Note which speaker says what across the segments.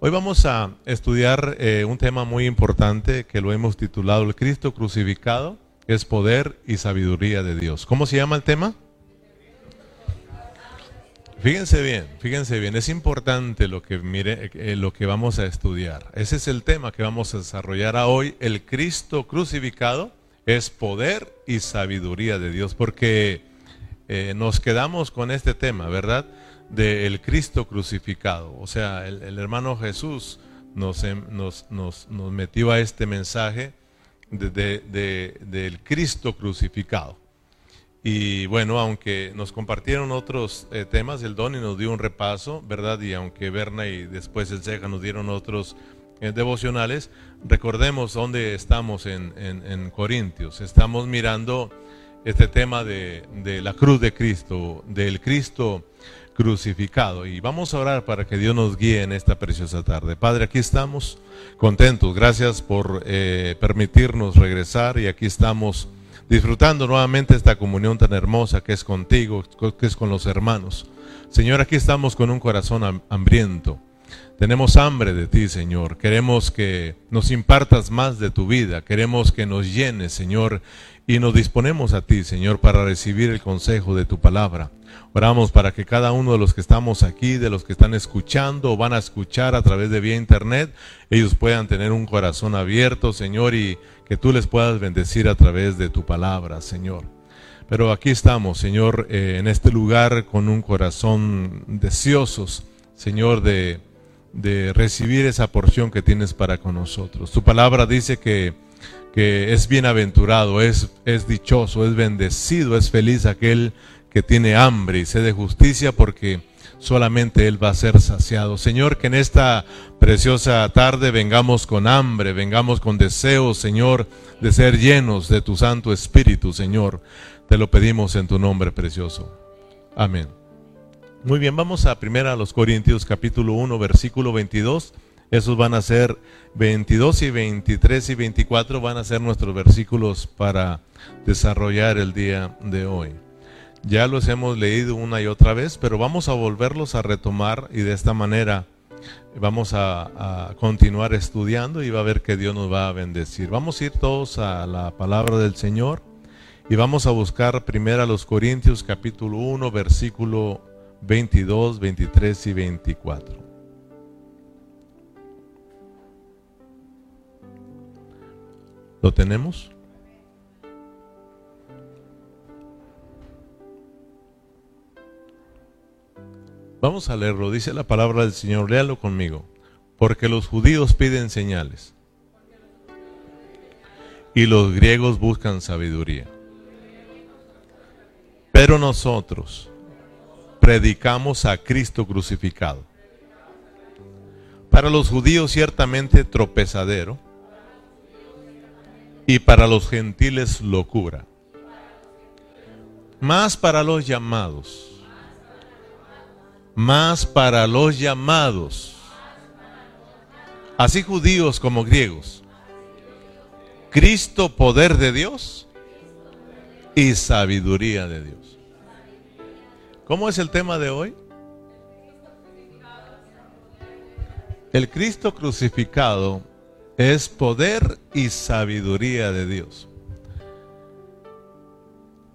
Speaker 1: Hoy vamos a estudiar eh, un tema muy importante que lo hemos titulado El Cristo crucificado es poder y sabiduría de Dios. ¿Cómo se llama el tema? Fíjense bien, fíjense bien, es importante lo que mire eh, lo que vamos a estudiar. Ese es el tema que vamos a desarrollar hoy, el Cristo crucificado es poder y sabiduría de Dios, porque eh, nos quedamos con este tema, ¿verdad? Del Cristo crucificado. O sea, el, hermano Jesús nos, em, nos, nos, nos, metió a este mensaje de, del Cristo crucificado. Y bueno, aunque nos compartieron otros eh, temas, el Doni nos dio un repaso, ¿verdad? Y aunque Berna y después el Ceja nos dieron otros eh, devocionales, recordemos dónde estamos en, en, Corintios. Estamos mirando este tema de, de, la cruz de Cristo, del Cristo crucificado. Y vamos a orar para que Dios nos guíe en esta preciosa tarde. Padre, aquí estamos contentos. Gracias por eh, permitirnos regresar y aquí estamos disfrutando nuevamente esta comunión tan hermosa que es contigo, que es con los hermanos. Señor, aquí estamos con un corazón hambriento tenemos hambre de ti, Señor. Queremos que nos impartas más de tu vida. Queremos que nos llenes, Señor. Y nos disponemos a ti, Señor, para recibir el consejo de tu palabra. Oramos para que cada uno de los que estamos aquí, de los que están escuchando o van a escuchar a través de vía internet, ellos puedan tener un corazón abierto, Señor, y que tú les puedas bendecir a través de tu palabra, Señor. Pero aquí estamos, Señor, eh, en este lugar con un corazón deseosos, Señor, de de recibir esa porción que tienes para con nosotros. Tu palabra dice que, que es bienaventurado, es, es dichoso, es bendecido, es feliz aquel que tiene hambre y sed de justicia porque solamente Él va a ser saciado. Señor, que en esta preciosa tarde vengamos con hambre, vengamos con deseos, Señor, de ser llenos de tu Santo Espíritu, Señor. Te lo pedimos en tu nombre precioso. Amén. Muy bien, vamos a primera a los Corintios capítulo 1 versículo 22. Esos van a ser 22 y 23 y 24 van a ser nuestros versículos para desarrollar el día de hoy. Ya los hemos leído una y otra vez, pero vamos a volverlos a retomar y de esta manera vamos a, continuar estudiando y va a ver que Dios nos va a bendecir. Vamos a ir todos a la palabra del Señor y vamos a buscar primero a los Corintios capítulo 1 versículo 22, 23 y 24. ¿Lo tenemos? Vamos a leerlo, dice la palabra del Señor, léalo conmigo. Porque los judíos piden señales y los griegos buscan sabiduría. Pero nosotros predicamos a Cristo crucificado. Para los judíos ciertamente tropezadero y para los gentiles locura. Más para los llamados. Más para los llamados. Así judíos como griegos. Cristo poder de Dios y sabiduría de Dios. ¿Cómo es el tema de hoy? El Cristo crucificado es poder y sabiduría de Dios.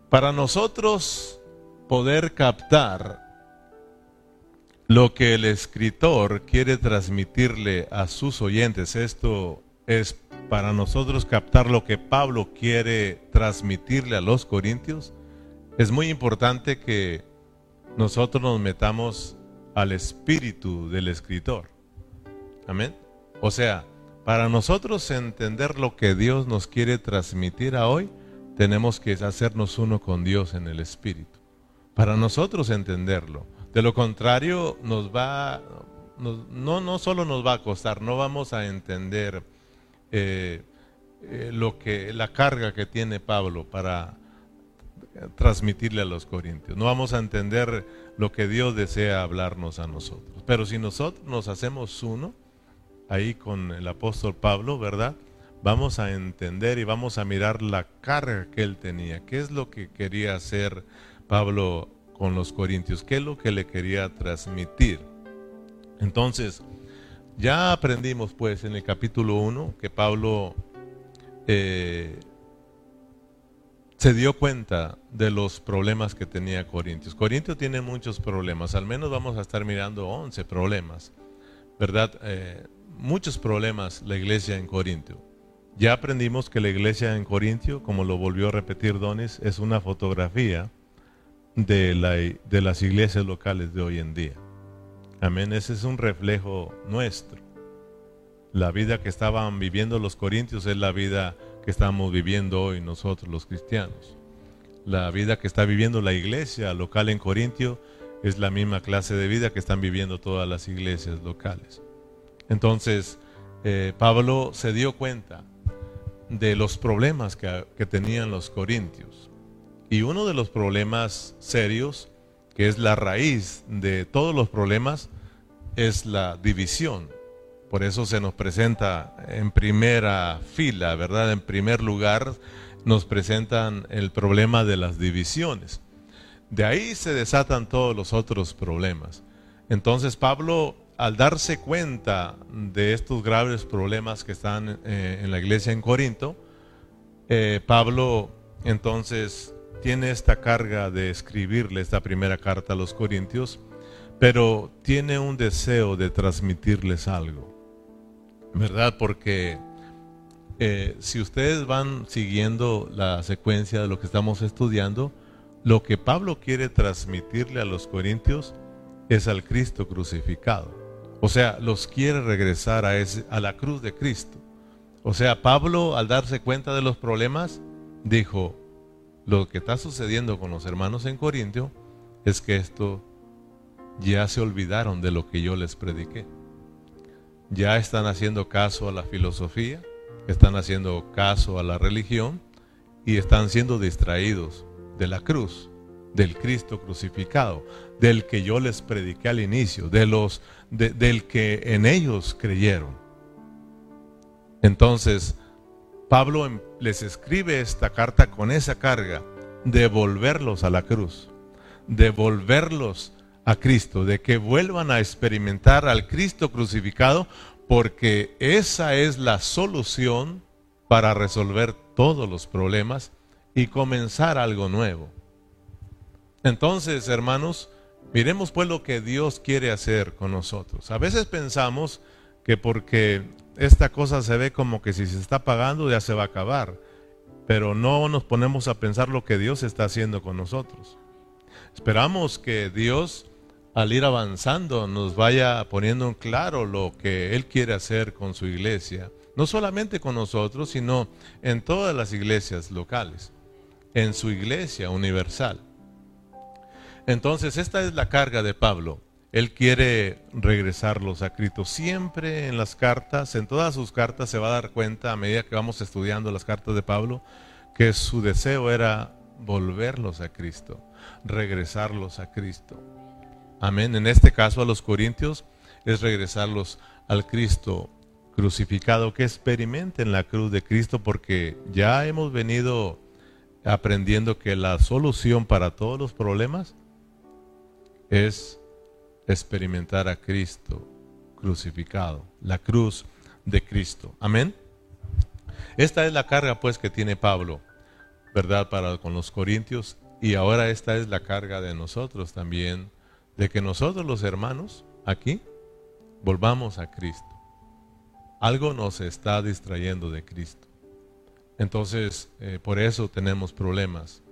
Speaker 1: Para nosotros poder captar lo que el escritor quiere transmitirle a sus oyentes, esto es para nosotros captar lo que Pablo quiere transmitirle a los corintios, es muy importante que nosotros nos metamos al espíritu del escritor. Amén. O sea, para nosotros entender lo que Dios nos quiere transmitir a hoy, tenemos que hacernos uno con Dios en el espíritu. Para nosotros entenderlo. De lo contrario, nos va, no, no solo nos va a costar, no vamos a entender eh, eh, lo que, la carga que tiene Pablo para transmitirle a los corintios. No vamos a entender lo que Dios desea hablarnos a nosotros. Pero si nosotros nos hacemos uno, ahí con el apóstol Pablo, ¿verdad? Vamos a entender y vamos a mirar la carga que él tenía. ¿Qué es lo que quería hacer Pablo con los corintios? ¿Qué es lo que le quería transmitir? Entonces, Ya aprendimos pues en el capítulo 1 que Pablo eh, se dio cuenta de los problemas que tenía Corintios. Corintios tiene muchos problemas, al menos vamos a estar mirando 11 problemas, ¿verdad? Eh, muchos problemas la iglesia en Corintio. Ya aprendimos que la iglesia en Corintio, como lo volvió a repetir Donis, es una fotografía de, la, de las iglesias locales de hoy en día. Amén, ese es un reflejo nuestro. La vida que estaban viviendo los corintios es la vida que estamos viviendo hoy nosotros los cristianos. La vida que está viviendo la iglesia local en Corintio es la misma clase de vida que están viviendo todas las iglesias locales. Entonces, eh, Pablo se dio cuenta de los problemas que, que tenían los corintios. Y uno de los problemas serios, que es la raíz de todos los problemas, es la división. Por eso se nos presenta en primera fila, ¿verdad? En primer lugar nos presentan el problema de las divisiones. De ahí se desatan todos los otros problemas. Entonces Pablo, al darse cuenta de estos graves problemas que están eh, en la iglesia en Corinto, eh, Pablo entonces tiene esta carga de escribirle esta primera carta a los Corintios pero tiene un deseo de transmitirles algo, ¿verdad? Porque eh, si ustedes van siguiendo la secuencia de lo que estamos estudiando, lo que Pablo quiere transmitirle a los corintios es al Cristo crucificado. O sea, los quiere regresar a, ese, a la cruz de Cristo. O sea, Pablo al darse cuenta de los problemas, dijo, lo que está sucediendo con los hermanos en Corintio es que esto ya se olvidaron de lo que yo les prediqué. Ya están haciendo caso a la filosofía, están haciendo caso a la religión y están siendo distraídos de la cruz, del Cristo crucificado, del que yo les prediqué al inicio, de los del que en ellos creyeron. Entonces, Pablo les escribe esta carta con esa carga de volverlos a la cruz, de volverlos a Cristo, de que vuelvan a experimentar al Cristo crucificado, porque esa es la solución para resolver todos los problemas y comenzar algo nuevo. Entonces, hermanos, miremos pues lo que Dios quiere hacer con nosotros. A veces pensamos que porque esta cosa se ve como que si se está pagando ya se va a acabar, pero no nos ponemos a pensar lo que Dios está haciendo con nosotros. Esperamos que Dios al ir avanzando nos vaya poniendo en claro lo que Él quiere hacer con su iglesia, no solamente con nosotros, sino en todas las iglesias locales, en su iglesia universal. Entonces, esta es la carga de Pablo. Él quiere regresarlos a Cristo. Siempre en las cartas, en todas sus cartas, se va a dar cuenta a medida que vamos estudiando las cartas de Pablo, que su deseo era volverlos a Cristo, regresarlos a Cristo. Amén. En este caso a los corintios es regresarlos al Cristo crucificado, que experimenten la cruz de Cristo, porque ya hemos venido aprendiendo que la solución para todos los problemas es experimentar a Cristo crucificado, la cruz de Cristo. Amén. Esta es la carga pues que tiene Pablo, ¿verdad? Para con los corintios y ahora esta es la carga de nosotros también de que nosotros los hermanos aquí volvamos a Cristo. Algo nos está distrayendo de Cristo. Entonces, eh, por eso tenemos problemas.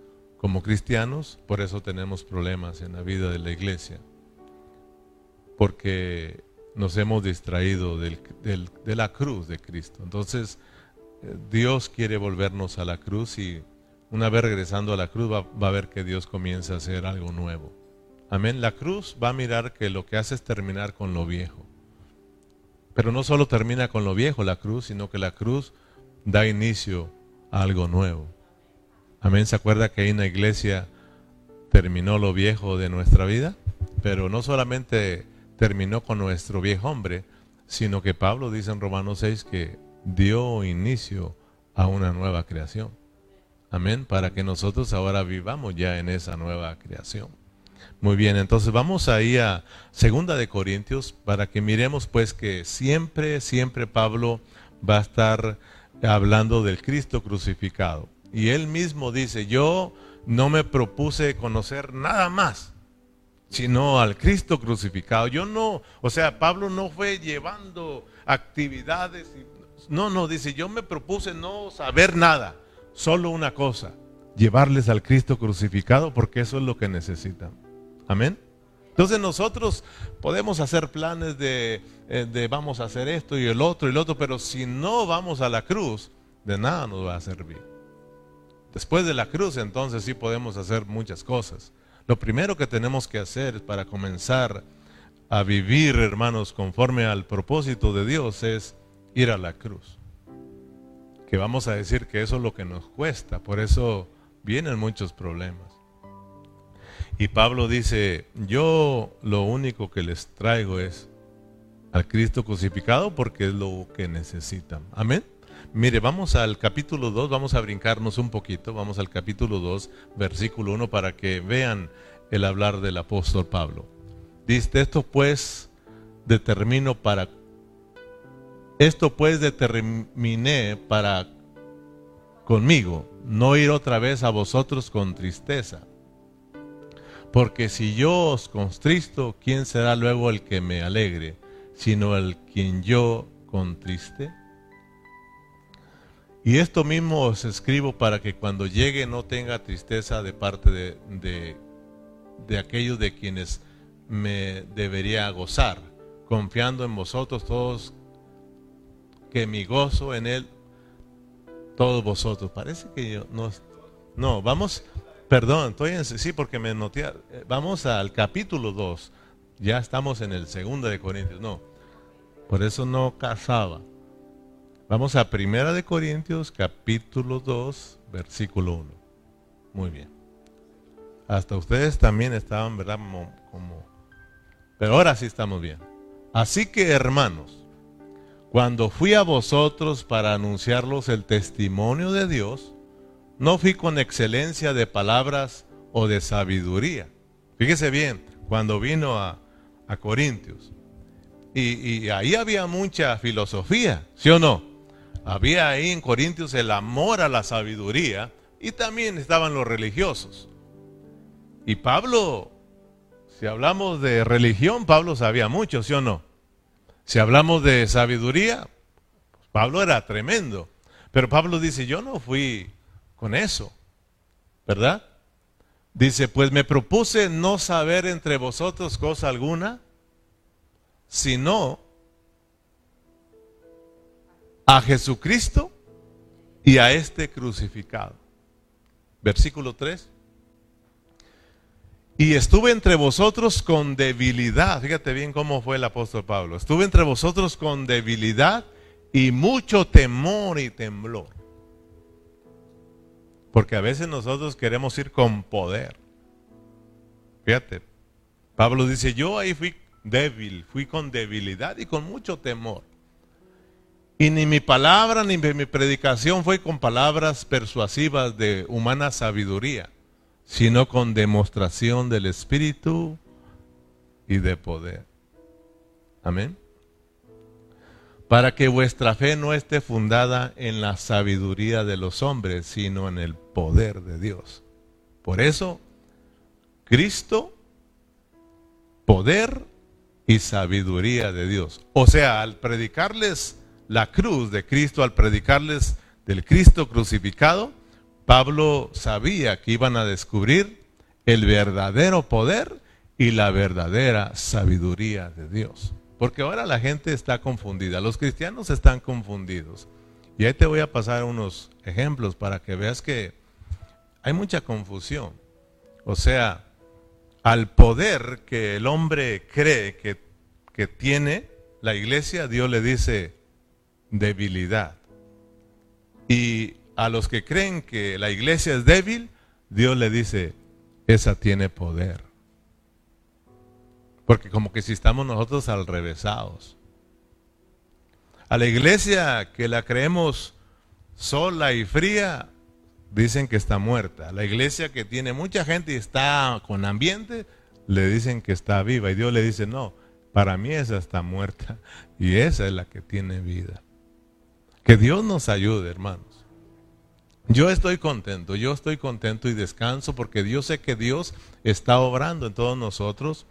Speaker 1: Como cristianos, por eso tenemos problemas en la vida de la iglesia. Porque nos hemos distraído de la cruz de Cristo. Entonces, eh, Dios quiere volvernos a la cruz y una vez regresando a la cruz va, va a ver que Dios comienza a hacer algo nuevo. Amén. La cruz va a mirar que lo que hace es terminar con lo viejo. Pero no solo termina con lo viejo la cruz, sino que la cruz da inicio a algo nuevo. Amén. ¿Se acuerda que ahí en la iglesia terminó lo viejo de nuestra vida? Pero no solamente terminó con nuestro viejo hombre, sino que Pablo dice en Romanos 6 que dio inicio a una nueva creación. Amén. Para que nosotros ahora vivamos ya en esa nueva creación. Muy bien, entonces vamos ahí a Segunda de Corintios para que miremos pues que siempre, siempre Pablo va a estar hablando del Cristo crucificado. Y él mismo dice, yo no me propuse conocer nada más, sino al Cristo crucificado. Yo no, o sea, Pablo no fue llevando actividades. no, no, dice, yo me propuse no saber nada, solo una cosa, llevarles al Cristo crucificado porque eso es lo que necesitan. Amén. Entonces nosotros podemos hacer planes de, eh, de, vamos a hacer esto y el otro y el otro, pero si no vamos a la cruz, de nada nos va a servir. Después de la cruz entonces sí podemos hacer muchas cosas. Lo primero que tenemos que hacer para comenzar a vivir, hermanos, conforme al propósito de Dios es ir a la cruz. Que vamos a decir que eso es lo que nos cuesta, por eso vienen muchos problemas. Y Pablo dice, yo lo único que les traigo es al Cristo crucificado porque es lo que necesitan. Amén. Mire, vamos al capítulo 2, vamos a brincarnos un poquito, vamos al capítulo 2, versículo 1, para que vean el hablar del apóstol Pablo. Dice, esto pues determino para, esto pues determiné para conmigo, no ir otra vez a vosotros con tristeza porque si yo os contristo, ¿quién será luego el que me alegre, sino el quien yo contriste? Y esto mismo os escribo para que cuando llegue no tenga tristeza de parte de, de, aquellos de quienes me debería gozar, confiando en vosotros todos, que mi gozo en él, todos vosotros. Parece que yo no... No, vamos, Perdón, estoy en, sí, porque me noté. Vamos al capítulo 2. Ya estamos en el segundo de Corintios. No, por eso no casaba. Vamos a Primera de Corintios, capítulo 2, versículo 1. Muy bien. Hasta ustedes también estaban, ¿verdad? como... Pero ahora sí estamos bien. Así que, hermanos, cuando fui a vosotros para anunciarlos el testimonio de Dios, no fui con excelencia de palabras o de sabiduría. Fíjese bien, cuando vino a, Corintios. Y, ahí había mucha filosofía, ¿sí o no? Había ahí en Corintios el amor a la sabiduría y también estaban los religiosos. Y Pablo, si hablamos de religión, Pablo sabía mucho, ¿sí o no? Si hablamos de sabiduría, Pablo era tremendo. Pero Pablo dice, yo no fui con eso, ¿verdad? Dice, pues me propuse no saber entre vosotros cosa alguna, sino a Jesucristo y a este crucificado. Versículo 3. Y estuve entre vosotros con debilidad. Fíjate bien cómo fue el apóstol Pablo. Estuve entre vosotros con debilidad y mucho temor y temblor. Porque a veces nosotros queremos ir con poder. Fíjate, Pablo dice, yo ahí fui débil, fui con debilidad y con mucho temor. Y ni mi palabra ni mi predicación fue con palabras persuasivas de humana sabiduría, sino con demostración del Espíritu y de poder. Amén para que vuestra fe no esté fundada en la sabiduría de los hombres, sino en el poder de Dios. Por eso, Cristo, poder y sabiduría de Dios. O sea, al predicarles la cruz de Cristo, al predicarles del Cristo crucificado, Pablo sabía que iban a descubrir el verdadero poder y la verdadera sabiduría de Dios. Porque ahora la gente está confundida, los cristianos están confundidos. Y ahí te voy a pasar unos ejemplos para que veas que hay mucha confusión. O sea, al poder que el hombre cree que, que tiene la iglesia, Dios le dice debilidad. Y a los que creen que la iglesia es débil, Dios le dice, esa tiene poder. Porque como que si estamos nosotros al revésados. A la iglesia que la creemos sola y fría, dicen que está muerta. La iglesia que tiene mucha gente y está con ambiente, le dicen que está viva y Dios le dice, no, para mí esa está muerta y esa es la que tiene vida. Que Dios nos ayude, hermanos. Yo estoy contento, yo estoy contento y descanso porque Dios sé que Dios está obrando en todos nosotros.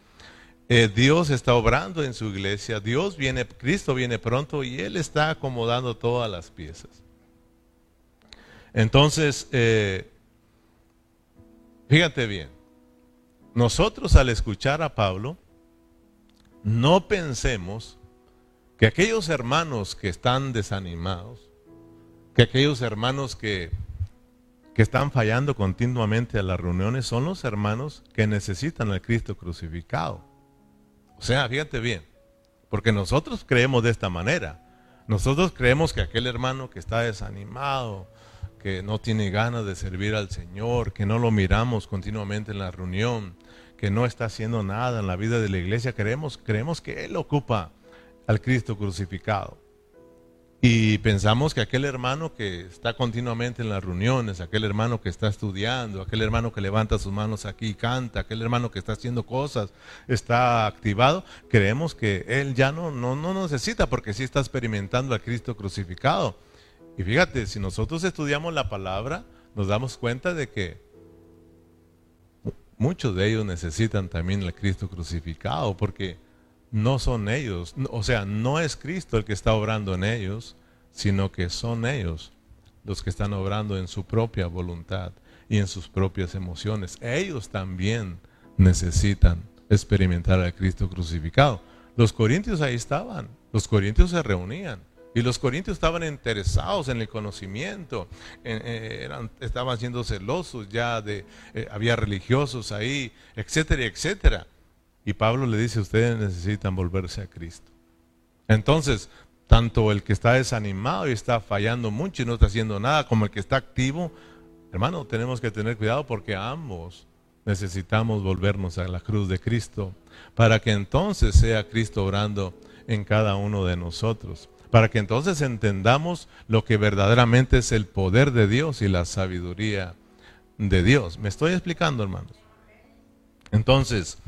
Speaker 1: Eh, Dios está obrando en su iglesia, Dios viene, Cristo viene pronto y Él está acomodando todas las piezas. Entonces, eh, fíjate bien, nosotros al escuchar a Pablo, no pensemos que aquellos hermanos que están desanimados, que aquellos hermanos que, que están fallando continuamente a las reuniones son los hermanos que necesitan al Cristo crucificado. O sea, fíjate bien, porque nosotros creemos de esta manera. Nosotros creemos que aquel hermano que está desanimado, que no tiene ganas de servir al Señor, que no lo miramos continuamente en la reunión, que no está haciendo nada en la vida de la iglesia, creemos, creemos que Él ocupa al Cristo crucificado. Y pensamos que aquel hermano que está continuamente en las reuniones, aquel hermano que está estudiando, aquel hermano que levanta sus manos aquí y canta, aquel hermano que está haciendo cosas, está activado, creemos que él ya no, no, no necesita porque sí está experimentando al Cristo crucificado. Y fíjate, si nosotros estudiamos la palabra, nos damos cuenta de que muchos de ellos necesitan también al Cristo crucificado, porque no son ellos, o sea, no es Cristo el que está obrando en ellos, sino que son ellos los que están obrando en su propia voluntad y en sus propias emociones. Ellos también necesitan experimentar al Cristo crucificado. Los corintios ahí estaban, los corintios se reunían. Y los corintios estaban interesados en el conocimiento, eh, eran, estaban siendo celosos ya de, eh, había religiosos ahí, etcétera, etcétera. Y Pablo le dice, ustedes necesitan volverse a Cristo. Entonces, tanto el que está desanimado y está fallando mucho y no está haciendo nada, como el que está activo, hermano, tenemos que tener cuidado porque ambos necesitamos volvernos a la cruz de Cristo para que entonces sea Cristo orando en cada uno de nosotros para que entonces entendamos lo que verdaderamente es el poder de Dios y la sabiduría de Dios. ¿Me estoy explicando, hermanos? Entonces,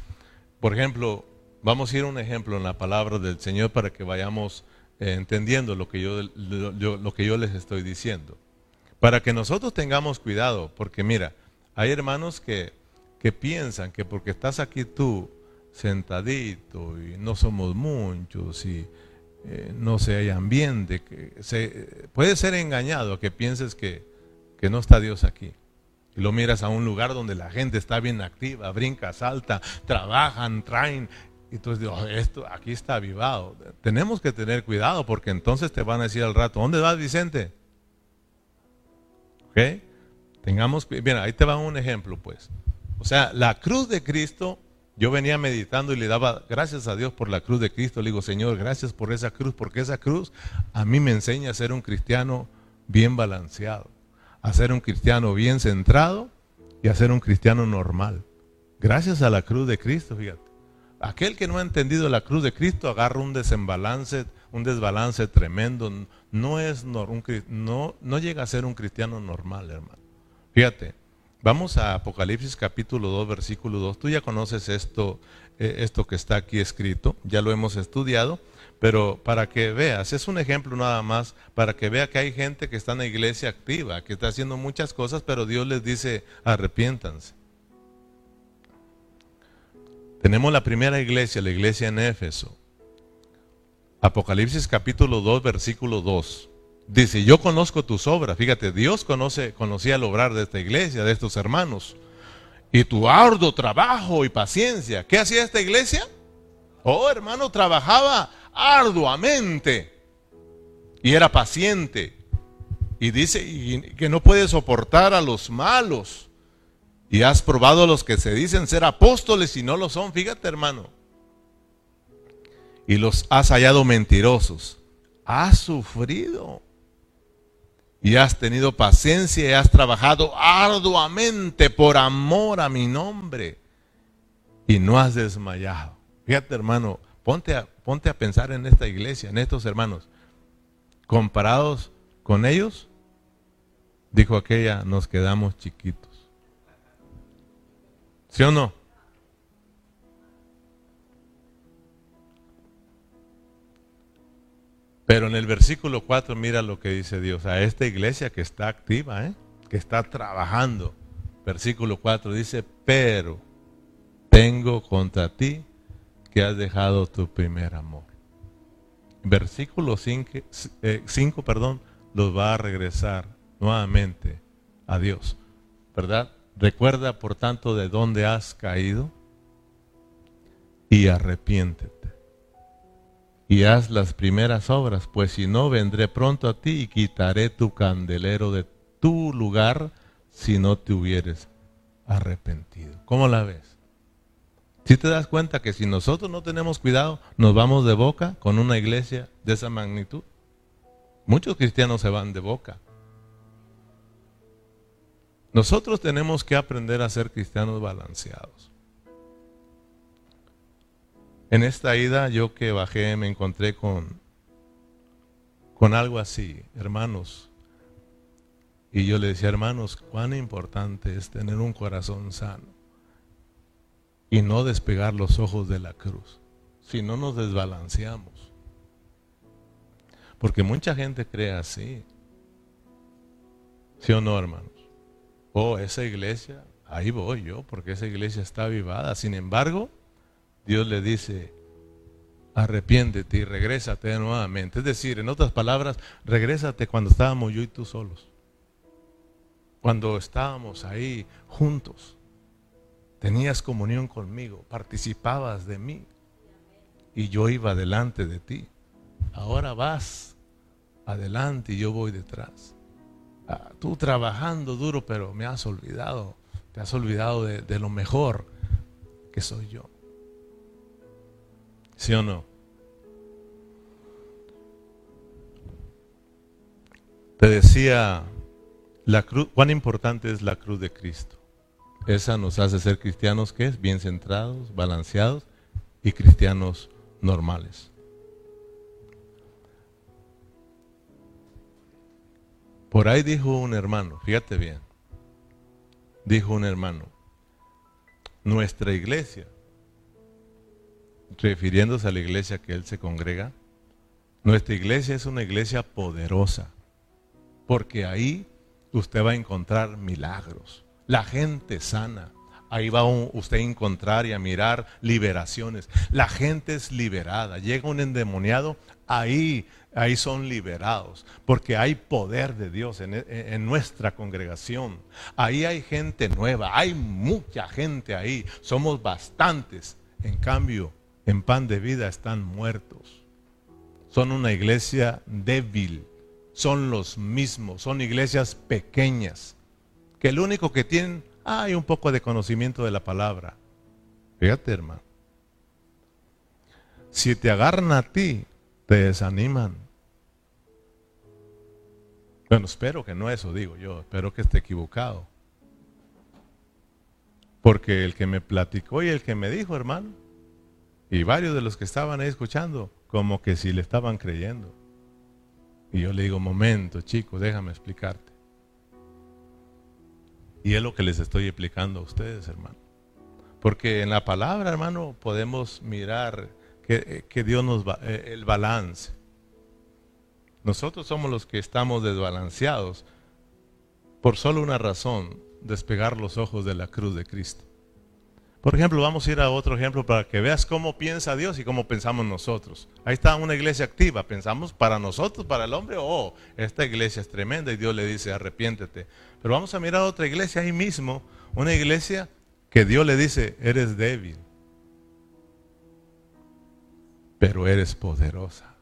Speaker 1: por ejemplo, vamos a ir a un ejemplo en la palabra del Señor para que vayamos eh, entendiendo lo que yo, lo que yo les estoy diciendo. Para que nosotros tengamos cuidado, porque mira, hay hermanos que, que piensan que porque estás aquí tú sentadito y no somos muchos y eh, no se hay ambiente, que se, puede ser engañado que pienses que, que no está Dios aquí. Y lo miras a un lugar donde la gente está bien activa, brinca, salta, trabajan, traen. Y tú dices, esto aquí está avivado. Tenemos que tener cuidado porque entonces te van a decir al rato, ¿dónde vas Vicente? ¿Ok? Tengamos, bien, ahí te va un ejemplo pues. O sea, la cruz de Cristo yo venía meditando y le daba gracias a Dios por la cruz de Cristo. Le digo, Señor, gracias por esa cruz, porque esa cruz a mí me enseña a ser un cristiano bien balanceado, a ser un cristiano bien centrado y a ser un cristiano normal. Gracias a la cruz de Cristo, fíjate. Aquel que no ha entendido la cruz de Cristo agarra un desembalance, un desbalance tremendo. No, es, no, no llega a ser un cristiano normal, hermano. Fíjate, Vamos a Apocalipsis capítulo 2, versículo 2. Tú ya conoces esto, eh, esto que está aquí escrito, ya lo hemos estudiado, pero para que veas, es un ejemplo nada más, para que vea que hay gente que está en la iglesia activa, que está haciendo muchas cosas, pero Dios les dice, arrepiéntanse. Tenemos la primera iglesia, la iglesia en Éfeso. Apocalipsis capítulo 2, versículo 2. Dice, yo conozco tus obras. Fíjate, Dios conoce, conocía el obrar de esta iglesia, de estos hermanos. Y tu arduo trabajo y paciencia. ¿Qué hacía esta iglesia? Oh, hermano, trabajaba arduamente. Y era paciente. Y dice que no puede soportar a los malos. Y has probado a los que se dicen ser apóstoles y no lo son. Fíjate, hermano. Y los has hallado mentirosos. Has sufrido y has tenido paciencia y has trabajado arduamente por amor a mi nombre y no has desmayado. Fíjate hermano, ponte a, ponte a pensar en esta iglesia, en estos hermanos. Comparados con ellos, dijo aquella, nos quedamos chiquitos. ¿Sí o no? Pero en el versículo 4 mira lo que dice Dios a esta iglesia que está activa, ¿eh? que está trabajando. Versículo 4 dice, pero tengo contra ti que has dejado tu primer amor. Versículo 5, eh, perdón, los va a regresar nuevamente a Dios, ¿verdad? Recuerda, por tanto, de dónde has caído y arrepiéntete. Y haz las primeras obras, pues si no, vendré pronto a ti y quitaré tu candelero de tu lugar si no te hubieres arrepentido. ¿Cómo la ves? Si te das cuenta que si nosotros no tenemos cuidado, nos vamos de boca con una iglesia de esa magnitud. Muchos cristianos se van de boca. Nosotros tenemos que aprender a ser cristianos balanceados. En esta ida yo que bajé me encontré con, con algo así, hermanos. Y yo le decía, hermanos, cuán importante es tener un corazón sano y no despegar los ojos de la cruz. Si no nos desbalanceamos. Porque mucha gente cree así. ¿Sí o no, hermanos? Oh, esa iglesia, ahí voy yo, porque esa iglesia está avivada. Sin embargo, Dios le dice, arrepiéntete y regrésate nuevamente. Es decir, en otras palabras, regrésate cuando estábamos yo y tú solos. Cuando estábamos ahí juntos tenías comunión conmigo, participabas de mí y yo iba delante de ti. Ahora vas adelante y yo voy detrás. Ah, tú trabajando duro, pero me has olvidado, te has olvidado de, de lo mejor que soy yo. ¿Sí o no? Te decía la cruz, cuán importante es la cruz de Cristo. Esa nos hace ser cristianos que es bien centrados, balanceados y cristianos normales. Por ahí dijo un hermano, fíjate bien, dijo un hermano, nuestra iglesia, refiriéndose a la iglesia que él se congrega, nuestra iglesia es una iglesia poderosa, porque ahí usted va a encontrar milagros la gente sana. Ahí va usted a encontrar y a mirar liberaciones. La gente es liberada. Llega un endemoniado, ahí, ahí son liberados. Porque hay poder de Dios en, en nuestra congregación. Ahí hay gente nueva. Hay mucha gente ahí. Somos bastantes. En cambio, en pan de vida están muertos. Son una iglesia débil. Son los mismos. Son iglesias pequeñas que el único que tienen, hay un poco de conocimiento de la palabra. Fíjate, hermano. Si te agarran a ti, te desaniman. Bueno, espero que no eso digo yo, espero que esté equivocado. Porque el que me platicó y el que me dijo, hermano, y varios de los que estaban ahí escuchando, como que si le estaban creyendo. Y yo le digo, momento, chico, déjame explicarte. Y es lo que les estoy explicando a ustedes, hermano. Porque en la palabra, hermano, podemos mirar que, Dios nos va, eh, el balance. Nosotros somos los que estamos desbalanceados por solo una razón, despegar los ojos de la cruz de Cristo. Por ejemplo, vamos a ir a otro ejemplo para que veas cómo piensa Dios y cómo pensamos nosotros. Ahí está una iglesia activa. Pensamos para nosotros, para el hombre, oh, esta iglesia es tremenda y Dios le dice, arrepiéntete. Pero vamos a mirar otra iglesia ahí mismo, una iglesia que Dios le dice, eres débil, pero eres poderosa.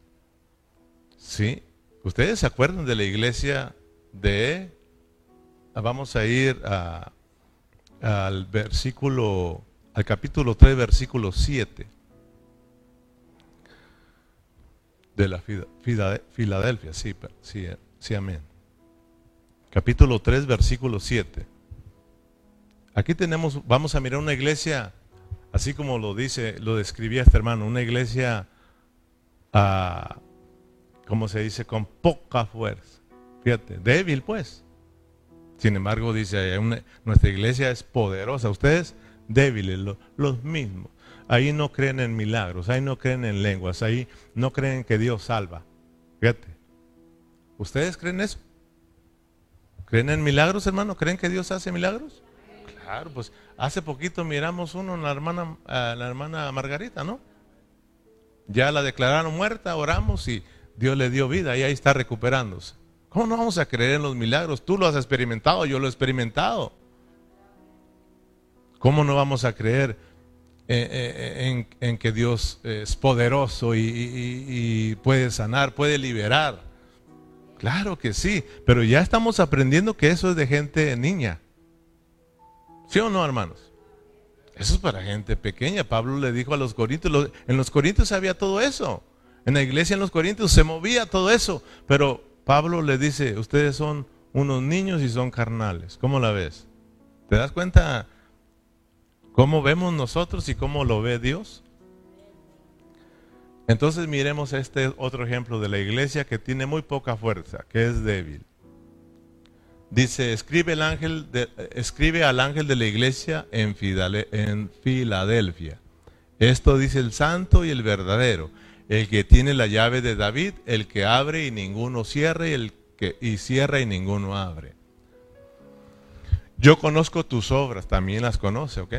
Speaker 1: ¿Sí? ¿Ustedes se acuerdan de la iglesia de... Vamos a ir al versículo al capítulo 3, versículo 7 de la Filadelfia, sí, sí, sí, amén. Capítulo 3, versículo 7. Aquí tenemos, vamos a mirar una iglesia, así como lo dice, lo describía este hermano, una iglesia, ah, ¿cómo se dice? Con poca fuerza. Fíjate, débil pues. Sin embargo, dice, nuestra iglesia es poderosa. Ustedes débiles, los, mismos. Ahí no creen en milagros, ahí no creen en lenguas, ahí no creen que Dios salva. Fíjate. ¿Ustedes creen eso? ¿Creen en milagros, hermano? ¿Creen que Dios hace milagros? Claro, pues hace poquito miramos uno en la hermana, la hermana Margarita, ¿no? Ya la declararon muerta, oramos y Dios le dio vida y ahí está recuperándose. ¿Cómo no vamos a creer en los milagros? Tú lo has experimentado, yo lo he experimentado. ¿Cómo no vamos a creer en, que Dios es poderoso y, puede sanar, puede liberar? Claro que sí, pero ya estamos aprendiendo que eso es de gente niña. ¿Sí o no, hermanos? Eso es para gente pequeña. Pablo le dijo a los corintios, en los corintios había todo eso. En la iglesia en los corintios se movía todo eso, pero Pablo le dice, ustedes son unos niños y son carnales. ¿Cómo la ves? ¿Te das cuenta cómo vemos nosotros y cómo lo ve Dios? Entonces miremos este otro ejemplo de la iglesia que tiene muy poca fuerza, que es débil. Dice, escribe, el ángel escribe al ángel de la iglesia en, Filadelfia. Esto dice el santo y el verdadero, el que tiene la llave de David, el que abre y ninguno cierra y el que y cierra y ninguno abre. Yo conozco tus obras, también las conoce, ¿ok?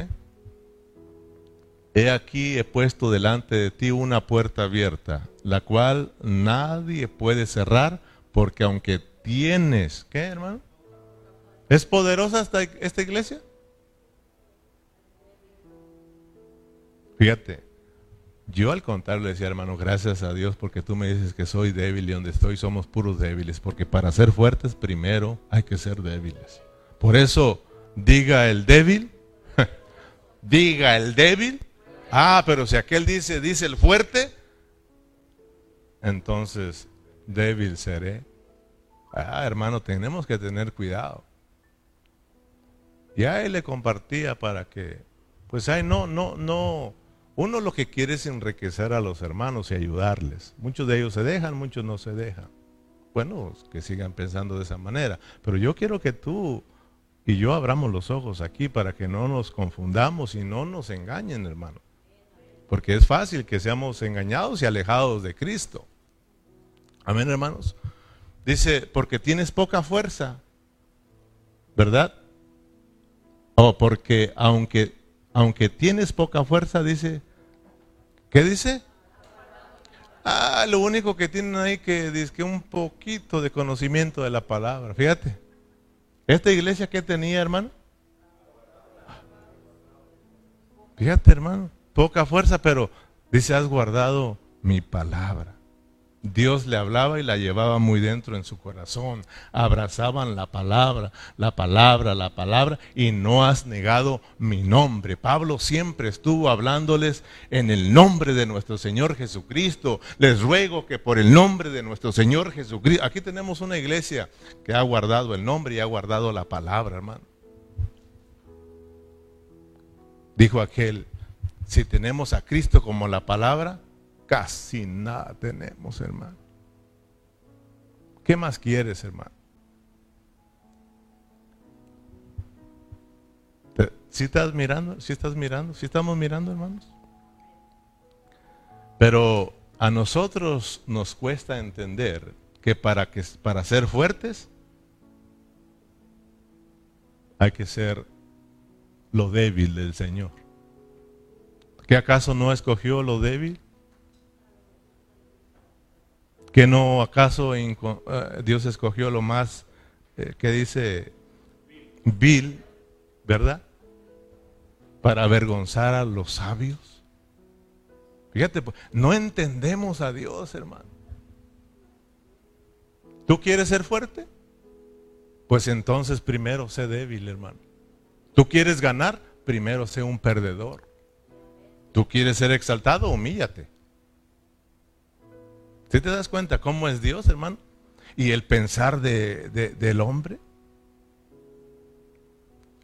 Speaker 1: He aquí he puesto delante de ti una puerta abierta, la cual nadie puede cerrar, porque aunque tienes, ¿qué hermano? ¿Es poderosa esta, esta iglesia? Fíjate, yo al contrario le decía, hermano, gracias a Dios porque tú me dices que soy débil y donde estoy somos puros débiles, porque para ser fuertes primero hay que ser débiles. Por eso, diga el débil, diga el débil, ah, pero si aquel dice, dice el fuerte, entonces débil seré. Ah, hermano, tenemos que tener cuidado. Y a él le compartía para que, pues, ay, no, no, no uno lo que quiere es enriquecer a los hermanos y ayudarles. Muchos de ellos se dejan, muchos no se dejan. Bueno, que sigan pensando de esa manera. Pero yo quiero que tú y yo abramos los ojos aquí para que no nos confundamos y no nos engañen, hermano. Porque es fácil que seamos engañados y alejados de Cristo. Amén, hermanos. Dice, porque tienes poca fuerza, ¿verdad? O porque aunque, aunque tienes poca fuerza, dice, ¿Qué dice? Ah, lo único que tienen ahí que dice que un poquito de conocimiento de la palabra. Fíjate. Esta iglesia que tenía, hermano. Fíjate, hermano. Poca fuerza, pero dice, has guardado mi palabra. Dios le hablaba y la llevaba muy dentro en su corazón. Abrazaban la palabra, la palabra, la palabra y no has negado mi nombre. Pablo siempre estuvo hablándoles en el nombre de nuestro Señor Jesucristo. Les ruego que por el nombre de nuestro Señor Jesucristo, aquí tenemos una iglesia que ha guardado el nombre y ha guardado la palabra, hermano. Dijo aquel, si tenemos a Cristo como la palabra, Casi nada tenemos, hermano. ¿Qué más quieres, hermano? Si estás mirando? si estás mirando? si estamos mirando, hermanos? Pero a nosotros nos cuesta entender que para, que para ser fuertes hay que ser lo débil del Señor. ¿Qué acaso no escogió lo débil? ¿Que no acaso eh, Dios escogió lo más eh, que dice vil, verdad? Para avergonzar a los sabios. Fíjate, pues, no entendemos a Dios, hermano. ¿Tú quieres ser fuerte? Pues entonces primero sé débil, hermano. ¿Tú quieres ganar? Primero sé un perdedor. ¿Tú quieres ser exaltado? Humíllate. ¿Sí te das cuenta cómo es Dios, hermano? Y el pensar del hombre.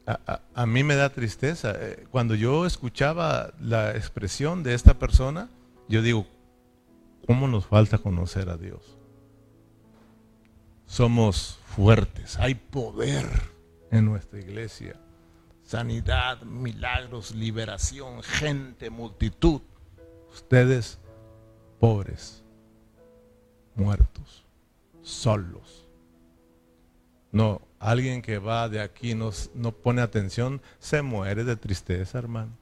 Speaker 1: A, mí me da tristeza. Eh, cuando yo escuchaba la expresión de esta persona, yo digo, ¿cómo nos falta conocer a Dios? Somos fuertes, hay poder en nuestra iglesia. Sanidad, milagros, liberación, gente, multitud. Ustedes pobres muertos, solos. No, alguien que va de aquí no, no pone atención, se muere de tristeza, hermano.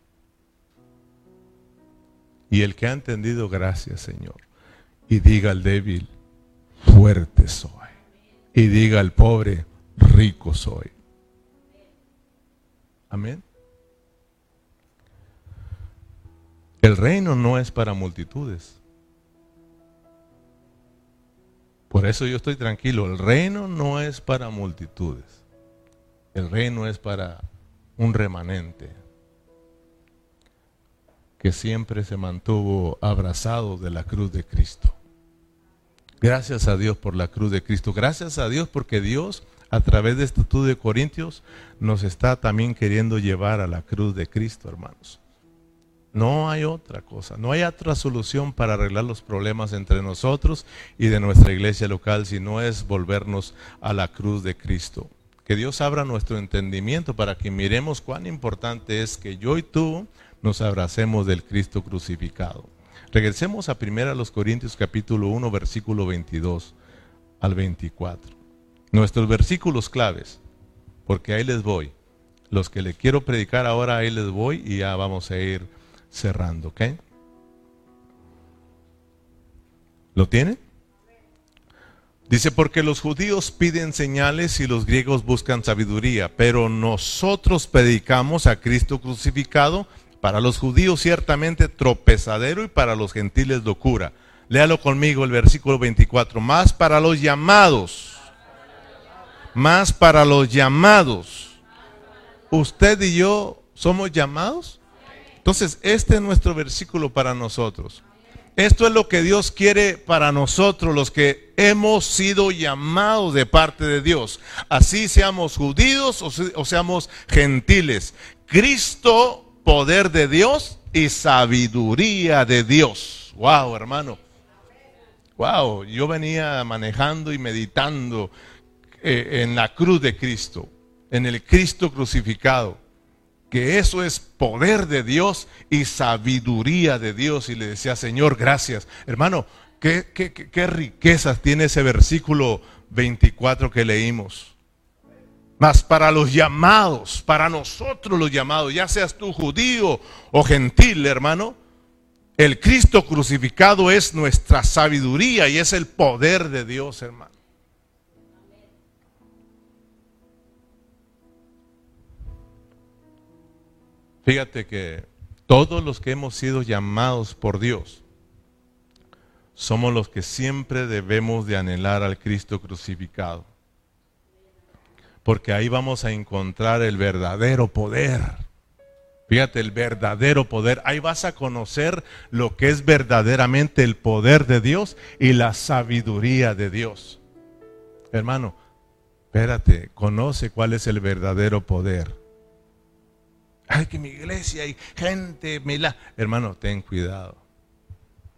Speaker 1: Y el que ha entendido, gracias Señor. Y diga al débil, fuerte soy. Y diga al pobre, rico soy. Amén. El reino no es para multitudes. Por eso yo estoy tranquilo. El reino no es para multitudes. El reino es para un remanente que siempre se mantuvo abrazado de la cruz de Cristo. Gracias a Dios por la cruz de Cristo. Gracias a Dios porque Dios a través de este estudio de Corintios nos está también queriendo llevar a la cruz de Cristo, hermanos. No hay otra cosa, no hay otra solución para arreglar los problemas entre nosotros y de nuestra iglesia local si no es volvernos a la cruz de Cristo. Que Dios abra nuestro entendimiento para que miremos cuán importante es que yo y tú nos abracemos del Cristo crucificado. Regresemos a 1 Corintios capítulo 1 versículo 22 al 24. Nuestros versículos claves, porque ahí les voy. Los que le quiero predicar ahora, ahí les voy y ya vamos a ir cerrando, ¿ok? ¿Lo tiene? Dice, porque los judíos piden señales y los griegos buscan sabiduría, pero nosotros predicamos a Cristo crucificado para los judíos ciertamente tropezadero y para los gentiles locura. Léalo conmigo el versículo 24. Más para los llamados. Más para los llamados. ¿Usted y yo somos llamados? Entonces, este es nuestro versículo para nosotros. Esto es lo que Dios quiere para nosotros, los que hemos sido llamados de parte de Dios. Así seamos judíos o, seamos gentiles. Cristo poder de Dios y sabiduría de Dios. Wow, hermano. Wow, yo venía manejando y meditando eh, en la cruz de Cristo, en el Cristo crucificado, que eso es poder de Dios y sabiduría de Dios. Y le decía, Señor, gracias. Hermano, qué, qué, qué riquezas tiene ese versículo 24 que leímos. Mas para los llamados, para nosotros los llamados, ya seas tú judío o gentil, hermano, el Cristo crucificado es nuestra sabiduría y es el poder de Dios, hermano. Fíjate que todos los que hemos sido llamados por Dios somos los que siempre debemos de anhelar al Cristo crucificado porque ahí vamos a encontrar el verdadero poder. Fíjate, el verdadero poder. Ahí vas a conocer lo que es verdaderamente el poder de Dios y la sabiduría de Dios. Hermano, espérate, conoce cuál es el verdadero poder. Ay, que mi iglesia hay gente, mila. Hermano, ten cuidado.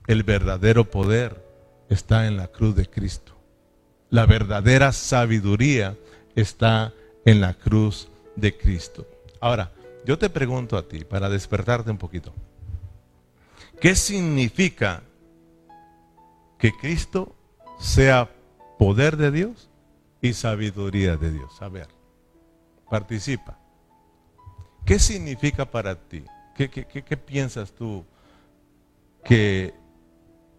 Speaker 1: El verdadero poder está en la cruz de Cristo. La verdadera sabiduría está en la cruz de Cristo. Ahora, yo te pregunto a ti, para despertarte un poquito, ¿qué significa que Cristo sea poder de Dios y sabiduría de Dios? A ver, participa. ¿Qué significa para ti? ¿Qué, piensas tú? Que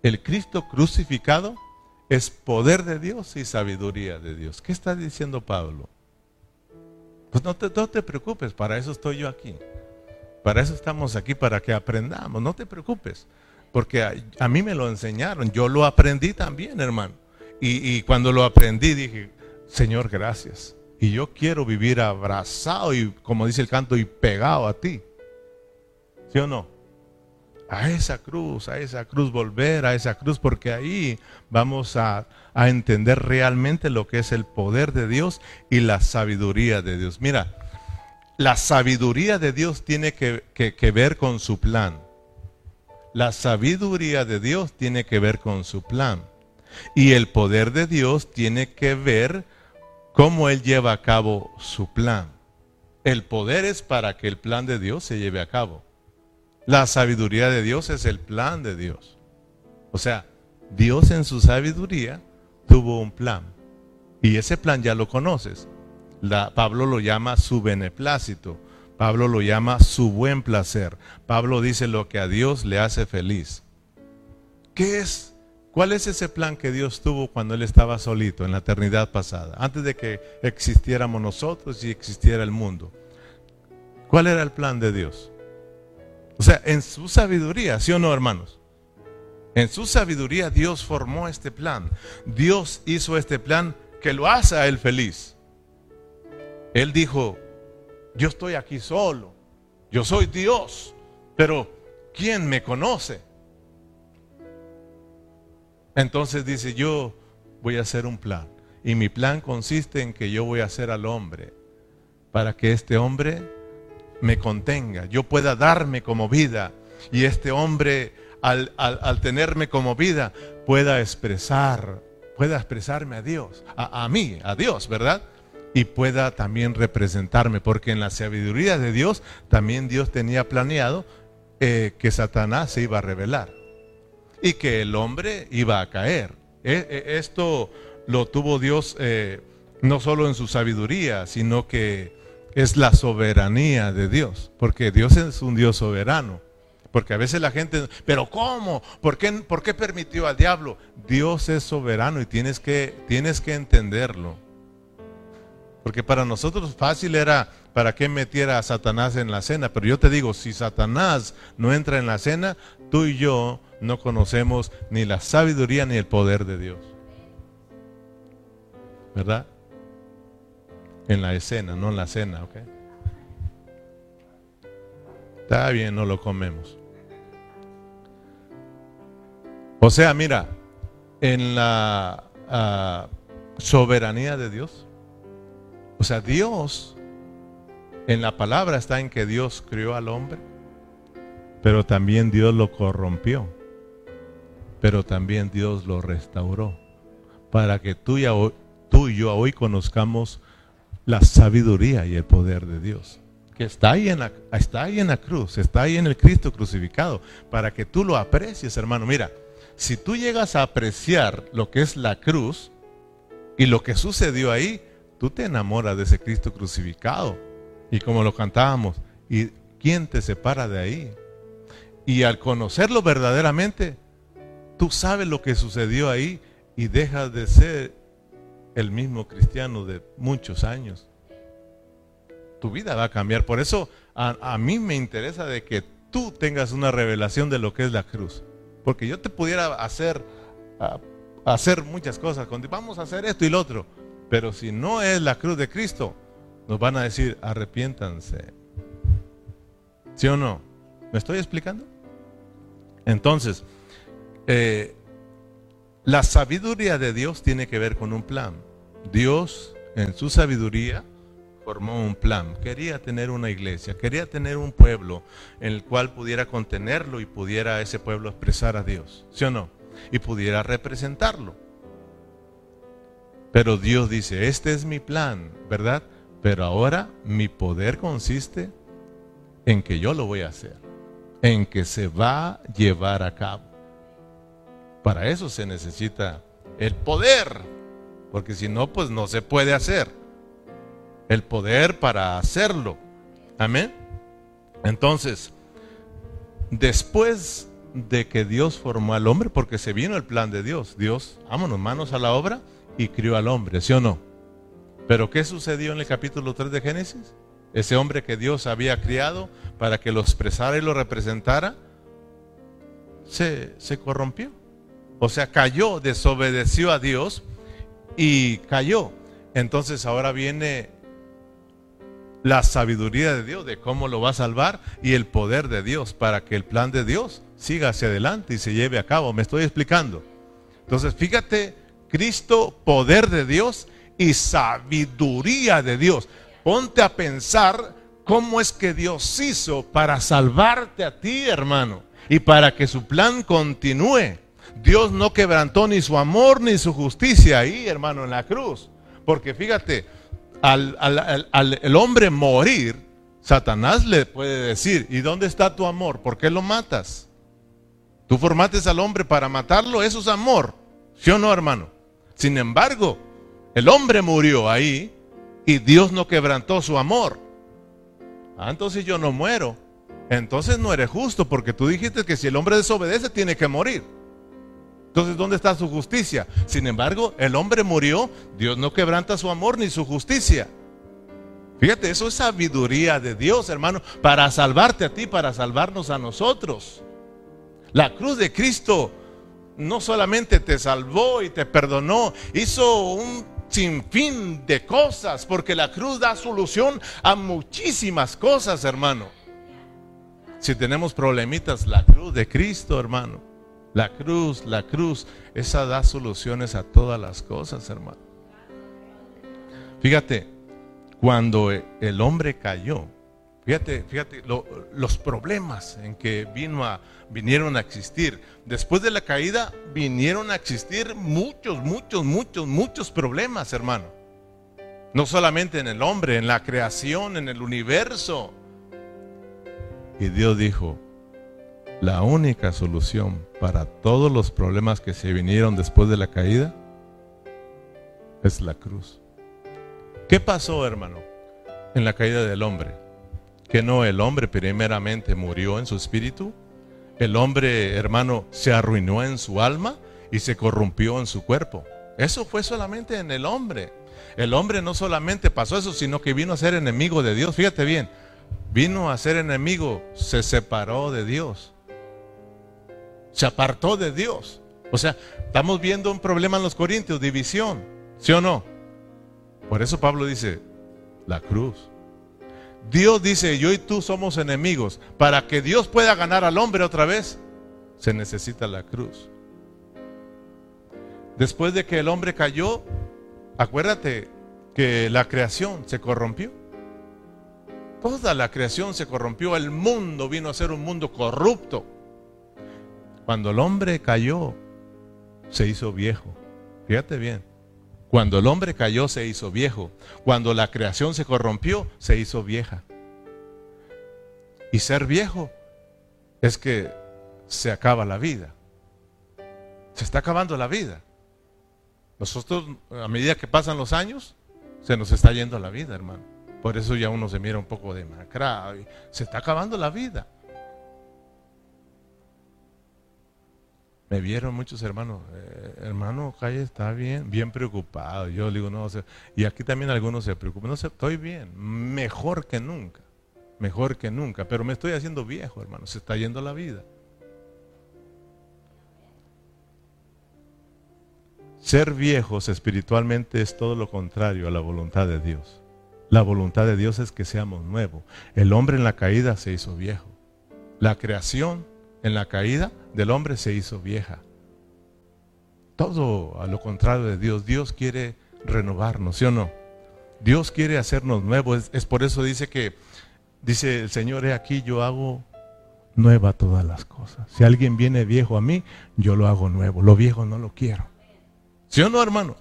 Speaker 1: el Cristo crucificado es poder de Dios y sabiduría de Dios. ¿Qué está diciendo Pablo? Pues no te, te preocupes, para eso estoy yo aquí. Para eso estamos aquí, para que aprendamos. No te preocupes, porque a, mí me lo enseñaron. Yo lo aprendí también, hermano. Y, y cuando lo aprendí dije, Señor, gracias. Y yo quiero vivir abrazado y, como dice el canto, y pegado a ti. ¿Sí o no? a esa cruz, a esa cruz, volver a esa cruz, porque ahí vamos a, entender realmente lo que es el poder de Dios y la sabiduría de Dios. Mira, la sabiduría de Dios tiene que, que ver con su plan. La sabiduría de Dios tiene que ver con su plan. Y el poder de Dios tiene que ver cómo Él lleva a cabo su plan. El poder es para que el plan de Dios se lleve a cabo. La sabiduría de Dios es el plan de Dios. O sea, Dios en su sabiduría tuvo un plan. Y ese plan ya lo conoces. Pablo lo llama su beneplácito. Pablo lo llama su buen placer. Pablo dice lo que a Dios le hace feliz. ¿Qué es? ¿Cuál es ese plan que Dios tuvo cuando Él estaba solito en la eternidad pasada? Antes de que existiéramos nosotros y existiera el mundo. ¿Cuál era el plan de Dios? O sea, en su sabiduría, ¿sí o no, hermanos? En su sabiduría Dios formó este plan. Dios hizo este plan que lo hace a Él feliz. Él dijo, yo estoy aquí solo, yo soy Dios, pero ¿quién me conoce? Entonces dice, yo voy a hacer un plan. Y mi plan consiste en que yo voy a hacer al hombre para que este hombre me contenga, yo pueda darme como vida y este hombre al, tenerme como vida pueda expresar, pueda expresarme a Dios, a, a mí, a Dios, ¿verdad? y pueda también representarme, porque en la sabiduría de Dios también Dios tenía planeado eh, que Satanás se iba a revelar y que el hombre iba a caer. E, e, esto lo tuvo Dios eh, no solo en su sabiduría, sino que es la soberanía de Dios, porque Dios es un Dios soberano. Porque a veces la gente, pero ¿cómo? ¿Por qué, ¿Por qué permitió al diablo? Dios es soberano y tienes que, tienes que entenderlo. Porque para nosotros fácil era para qué metiera a Satanás en la cena. Pero yo te digo, si Satanás no entra en la cena, tú y yo no conocemos ni la sabiduría ni el poder de Dios. ¿Verdad? En la escena, no en la cena, ¿ok? Está bien, no lo comemos. O sea, mira, en la ah, soberanía de Dios, o sea, Dios, en la palabra está en que Dios crió al hombre, pero también Dios lo corrompió, pero también Dios lo restauró, para que tú y, tú y yo hoy conozcamos la sabiduría y el poder de Dios que está en la, está ahí en la cruz, está ahí en el Cristo crucificado, para que tú lo aprecies, hermano. Mira, si tú llegas a apreciar lo que es la cruz y lo que sucedió ahí, tú te enamoras de ese Cristo crucificado. Y como lo cantábamos, ¿y quién te separa de ahí? Y al conocerlo verdaderamente, tú sabes lo que sucedió ahí y dejas de ser el mismo cristiano de muchos años. Tu vida va a cambiar. Por eso a, mí me interesa de que tú tengas una revelación de lo que es la cruz. Porque yo te pudiera hacer, hacer muchas cosas. Vamos a hacer esto y lo otro. Pero si no es la cruz de Cristo, nos van a decir, arrepiéntanse. ¿Sí o no? ¿Me estoy explicando? Entonces, eh, la sabiduría de Dios tiene que ver con un plan. Dios, en su sabiduría, formó un plan. Quería tener una iglesia, quería tener un pueblo en el cual pudiera contenerlo y pudiera ese pueblo expresar a Dios. ¿Sí o no? Y pudiera representarlo. Pero Dios dice, este es mi plan, ¿verdad? Pero ahora mi poder consiste en que yo lo voy a hacer, en que se va a llevar a cabo. Para eso se necesita el poder, porque si no, pues no se puede hacer. El poder para hacerlo. Amén. Entonces, después de que Dios formó al hombre, porque se vino el plan de Dios, Dios, vámonos, manos a la obra y crió al hombre, ¿sí o no? Pero ¿qué sucedió en el capítulo 3 de Génesis? Ese hombre que Dios había criado para que lo expresara y lo representara, se, se corrompió. O sea, cayó, desobedeció a Dios y cayó. Entonces ahora viene la sabiduría de Dios de cómo lo va a salvar y el poder de Dios para que el plan de Dios siga hacia adelante y se lleve a cabo. ¿Me estoy explicando? Entonces, fíjate Cristo, poder de Dios y sabiduría de Dios. Ponte a pensar cómo es que Dios hizo para salvarte a ti, hermano, y para que su plan continúe. Dios no quebrantó ni su amor ni su justicia ahí, hermano, en la cruz. Porque fíjate, al, al, hombre morir, Satanás le puede decir, ¿y dónde está tu amor? ¿Por qué lo matas? Tú formaste al hombre para matarlo, eso es amor. ¿Sí o no, hermano? Sin embargo, el hombre murió ahí y Dios no quebrantó su amor. Ah, entonces yo no muero. Entonces no eres justo porque tú dijiste que si el hombre desobedece tiene que morir. Entonces, ¿dónde está su justicia? Sin embargo, el hombre murió, Dios no quebranta su amor ni su justicia. Fíjate, eso es sabiduría de Dios, hermano, para salvarte a ti, para salvarnos a nosotros. La cruz de Cristo no solamente te salvó y te perdonó, hizo un sinfín de cosas, porque la cruz da solución a muchísimas cosas, hermano. Si tenemos problemitas, la cruz de Cristo, hermano. La cruz, la cruz, esa da soluciones a todas las cosas, hermano. Fíjate, cuando el hombre cayó, fíjate, fíjate los problemas en que vino a, vinieron a existir. Después de la caída vinieron a existir muchos, muchos, muchos, muchos problemas, hermano. No solamente en el hombre, en la creación, en el universo. Y Dios dijo, la única solución para todos los problemas que se vinieron después de la caída es la cruz. ¿Qué pasó, hermano, en la caída del hombre? Que no el hombre primeramente murió en su espíritu, el hombre, hermano, se arruinó en su alma y se corrompió en su cuerpo. Eso fue solamente en el hombre. El hombre no solamente pasó eso, sino que vino a ser enemigo de Dios. Fíjate bien, vino a ser enemigo, se separó de Dios se apartó de Dios. O sea, estamos viendo un problema en los Corintios, división, ¿sí o no? Por eso Pablo dice, la cruz. Dios dice, yo y tú somos enemigos. Para que Dios pueda ganar al hombre otra vez, se necesita la cruz. Después de que el hombre cayó, acuérdate que la creación se corrompió. Toda la creación se corrompió, el mundo vino a ser un mundo corrupto. Cuando el hombre cayó, se hizo viejo. Fíjate bien. Cuando el hombre cayó, se hizo viejo. Cuando la creación se corrompió, se hizo vieja. Y ser viejo es que se acaba la vida. Se está acabando la vida. Nosotros, a medida que pasan los años, se nos está yendo la vida, hermano. Por eso ya uno se mira un poco demacrado. Se está acabando la vida. Me vieron muchos hermanos, eh, hermano Calle está bien, bien preocupado. Yo digo, no, y aquí también algunos se preocupan. No sé, estoy bien, mejor que nunca, mejor que nunca, pero me estoy haciendo viejo, hermano, se está yendo la vida. Ser viejos espiritualmente es todo lo contrario a la voluntad de Dios. La voluntad de Dios es que seamos nuevos. El hombre en la caída se hizo viejo. La creación en la caída del hombre se hizo vieja. Todo a lo contrario de Dios. Dios quiere renovarnos, ¿sí o no? Dios quiere hacernos nuevos. Es, por eso dice que, dice el Señor, he aquí yo hago nueva todas las cosas. Si alguien viene viejo a mí, yo lo hago nuevo. Lo viejo no lo quiero. ¿Sí o no, hermano?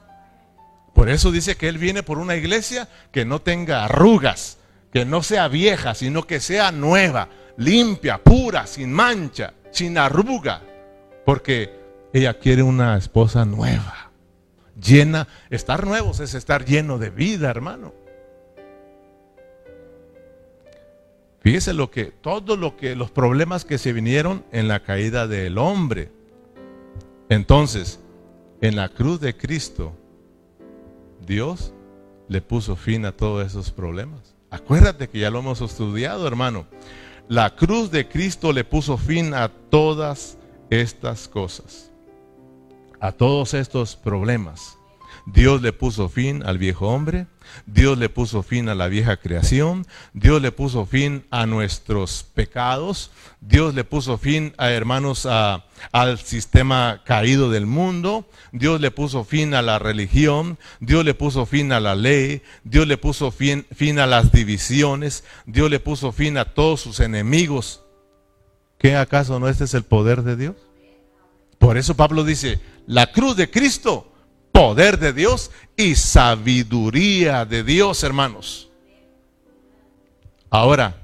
Speaker 1: Por eso dice que Él viene por una iglesia que no tenga arrugas, que no sea vieja, sino que sea nueva, limpia, pura, sin mancha, sin arruga, porque ella quiere una esposa nueva, llena. Estar nuevos es estar lleno de vida, hermano. Fíjese lo que, todo lo que, los problemas que se vinieron en la caída del hombre. Entonces, en la cruz de Cristo, Dios le puso fin a todos esos problemas. Acuérdate que ya lo hemos estudiado, hermano. La cruz de Cristo le puso fin a todas estas cosas, a todos estos problemas. Dios le puso fin al viejo hombre, Dios le puso fin a la vieja creación, Dios le puso fin a nuestros pecados, Dios le puso fin a hermanos al sistema caído del mundo, Dios le puso fin a la religión, Dios le puso fin a la ley, Dios le puso fin, fin a las divisiones, Dios le puso fin a todos sus enemigos. ¿Qué acaso no este es el poder de Dios? Por eso Pablo dice, la cruz de Cristo poder de Dios y sabiduría de Dios, hermanos. Ahora,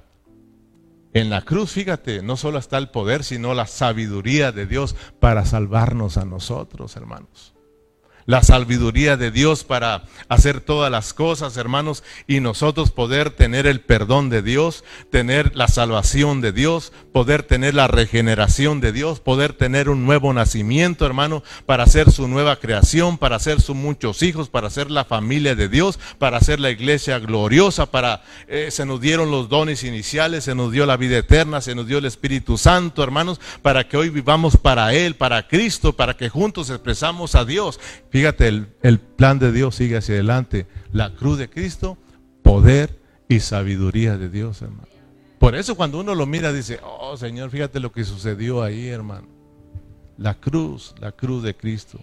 Speaker 1: En la cruz, fíjate, no solo está el poder, sino la sabiduría de Dios para salvarnos a nosotros, hermanos la sabiduría de Dios para hacer todas las cosas, hermanos, y nosotros poder tener el perdón de Dios, tener la salvación de Dios, poder tener la regeneración de Dios, poder tener un nuevo nacimiento, hermano, para hacer su nueva creación, para hacer sus muchos hijos, para hacer la familia de Dios, para hacer la iglesia gloriosa, para eh, se nos dieron los dones iniciales, se nos dio la vida eterna, se nos dio el Espíritu Santo, hermanos, para que hoy vivamos para Él, para Cristo, para que juntos expresamos a Dios. Fíjate, el, plan de Dios sigue hacia adelante. La cruz de Cristo, poder y sabiduría de Dios, hermano. Por eso cuando uno lo mira dice, oh Señor, fíjate lo que sucedió ahí, hermano. La cruz, la cruz de Cristo.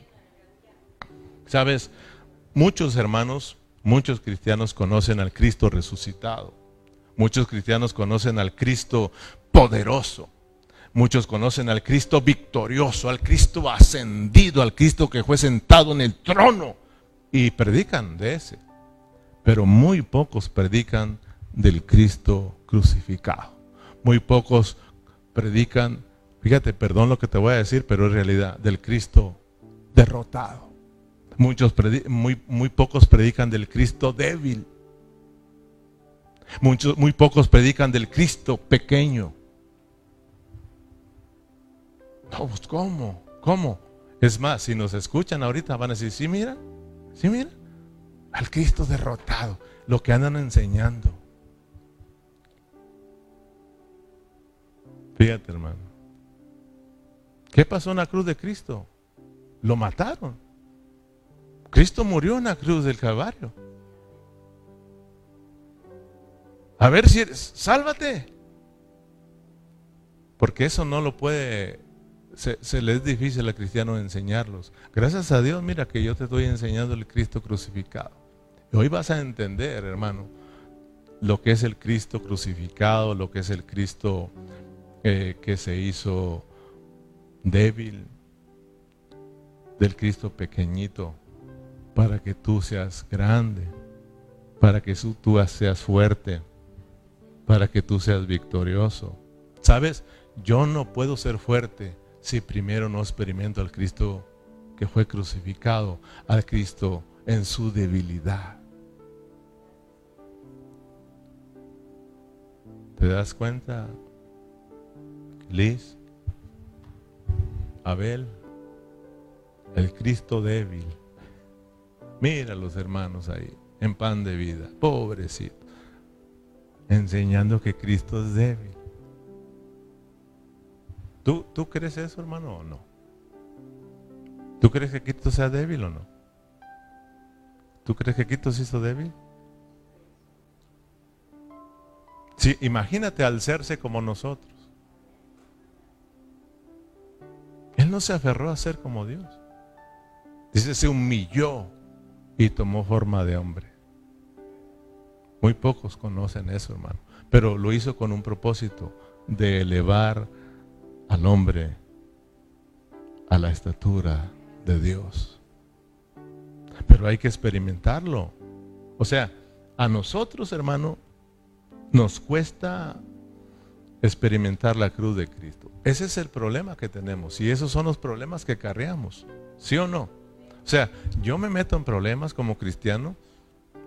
Speaker 1: Sabes, muchos hermanos, muchos cristianos conocen al Cristo resucitado. Muchos cristianos conocen al Cristo poderoso. Muchos conocen al Cristo victorioso, al Cristo ascendido, al Cristo que fue sentado en el trono y predican de ese. Pero muy pocos predican del Cristo crucificado. Muy pocos predican, fíjate, perdón lo que te voy a decir, pero es realidad, del Cristo derrotado. Muchos muy, muy pocos predican del Cristo débil. Muchos, muy pocos predican del Cristo pequeño. No, pues, ¿cómo? ¿Cómo? Es más, si nos escuchan ahorita van a decir, sí, mira, sí, mira, al Cristo derrotado, lo que andan enseñando. Fíjate, hermano. ¿Qué pasó en la cruz de Cristo? Lo mataron. Cristo murió en la cruz del Calvario. A ver si eres, sálvate. Porque eso no lo puede se, les es difícil a cristianos enseñarlos. Gracias a Dios, mira que yo te estoy enseñando el Cristo crucificado. Hoy vas a entender, hermano, lo que es el Cristo crucificado, lo que es el Cristo eh, que se hizo débil, del Cristo pequeñito, para que tú seas grande, para que tú seas fuerte, para que tú seas victorioso. ¿Sabes? Yo no puedo ser fuerte si primero no experimento al Cristo que fue crucificado, al Cristo en su debilidad. ¿Te das cuenta, Liz? Abel, el Cristo débil. Mira a los hermanos ahí, en pan de vida, pobrecito, enseñando que Cristo es débil. ¿Tú, ¿Tú crees eso, hermano, o no? ¿Tú crees que Cristo sea débil o no? ¿Tú crees que Cristo se hizo débil? Sí, imagínate al serse como nosotros. Él no se aferró a ser como Dios. Dice, se humilló y tomó forma de hombre. Muy pocos conocen eso, hermano. Pero lo hizo con un propósito de elevar al hombre a la estatura de Dios. Pero hay que experimentarlo. O sea, a nosotros, hermano, nos cuesta experimentar la cruz de Cristo. Ese es el problema que tenemos y esos son los problemas que carreamos. ¿Sí o no? O sea, yo me meto en problemas como cristiano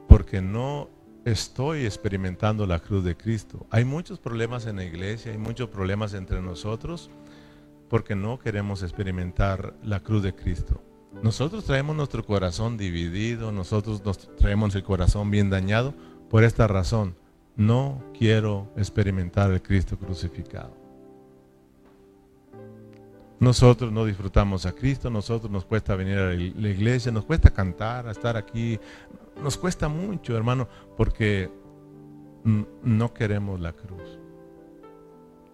Speaker 1: porque no estoy experimentando la cruz de Cristo. Hay muchos problemas en la iglesia, hay muchos problemas entre nosotros porque no queremos experimentar la cruz de Cristo. Nosotros traemos nuestro corazón dividido, nosotros nos traemos el corazón bien dañado por esta razón. No quiero experimentar el Cristo crucificado. Nosotros no disfrutamos a Cristo, nosotros nos cuesta venir a la iglesia, nos cuesta cantar, a estar aquí, nos cuesta mucho, hermano, porque no queremos la cruz.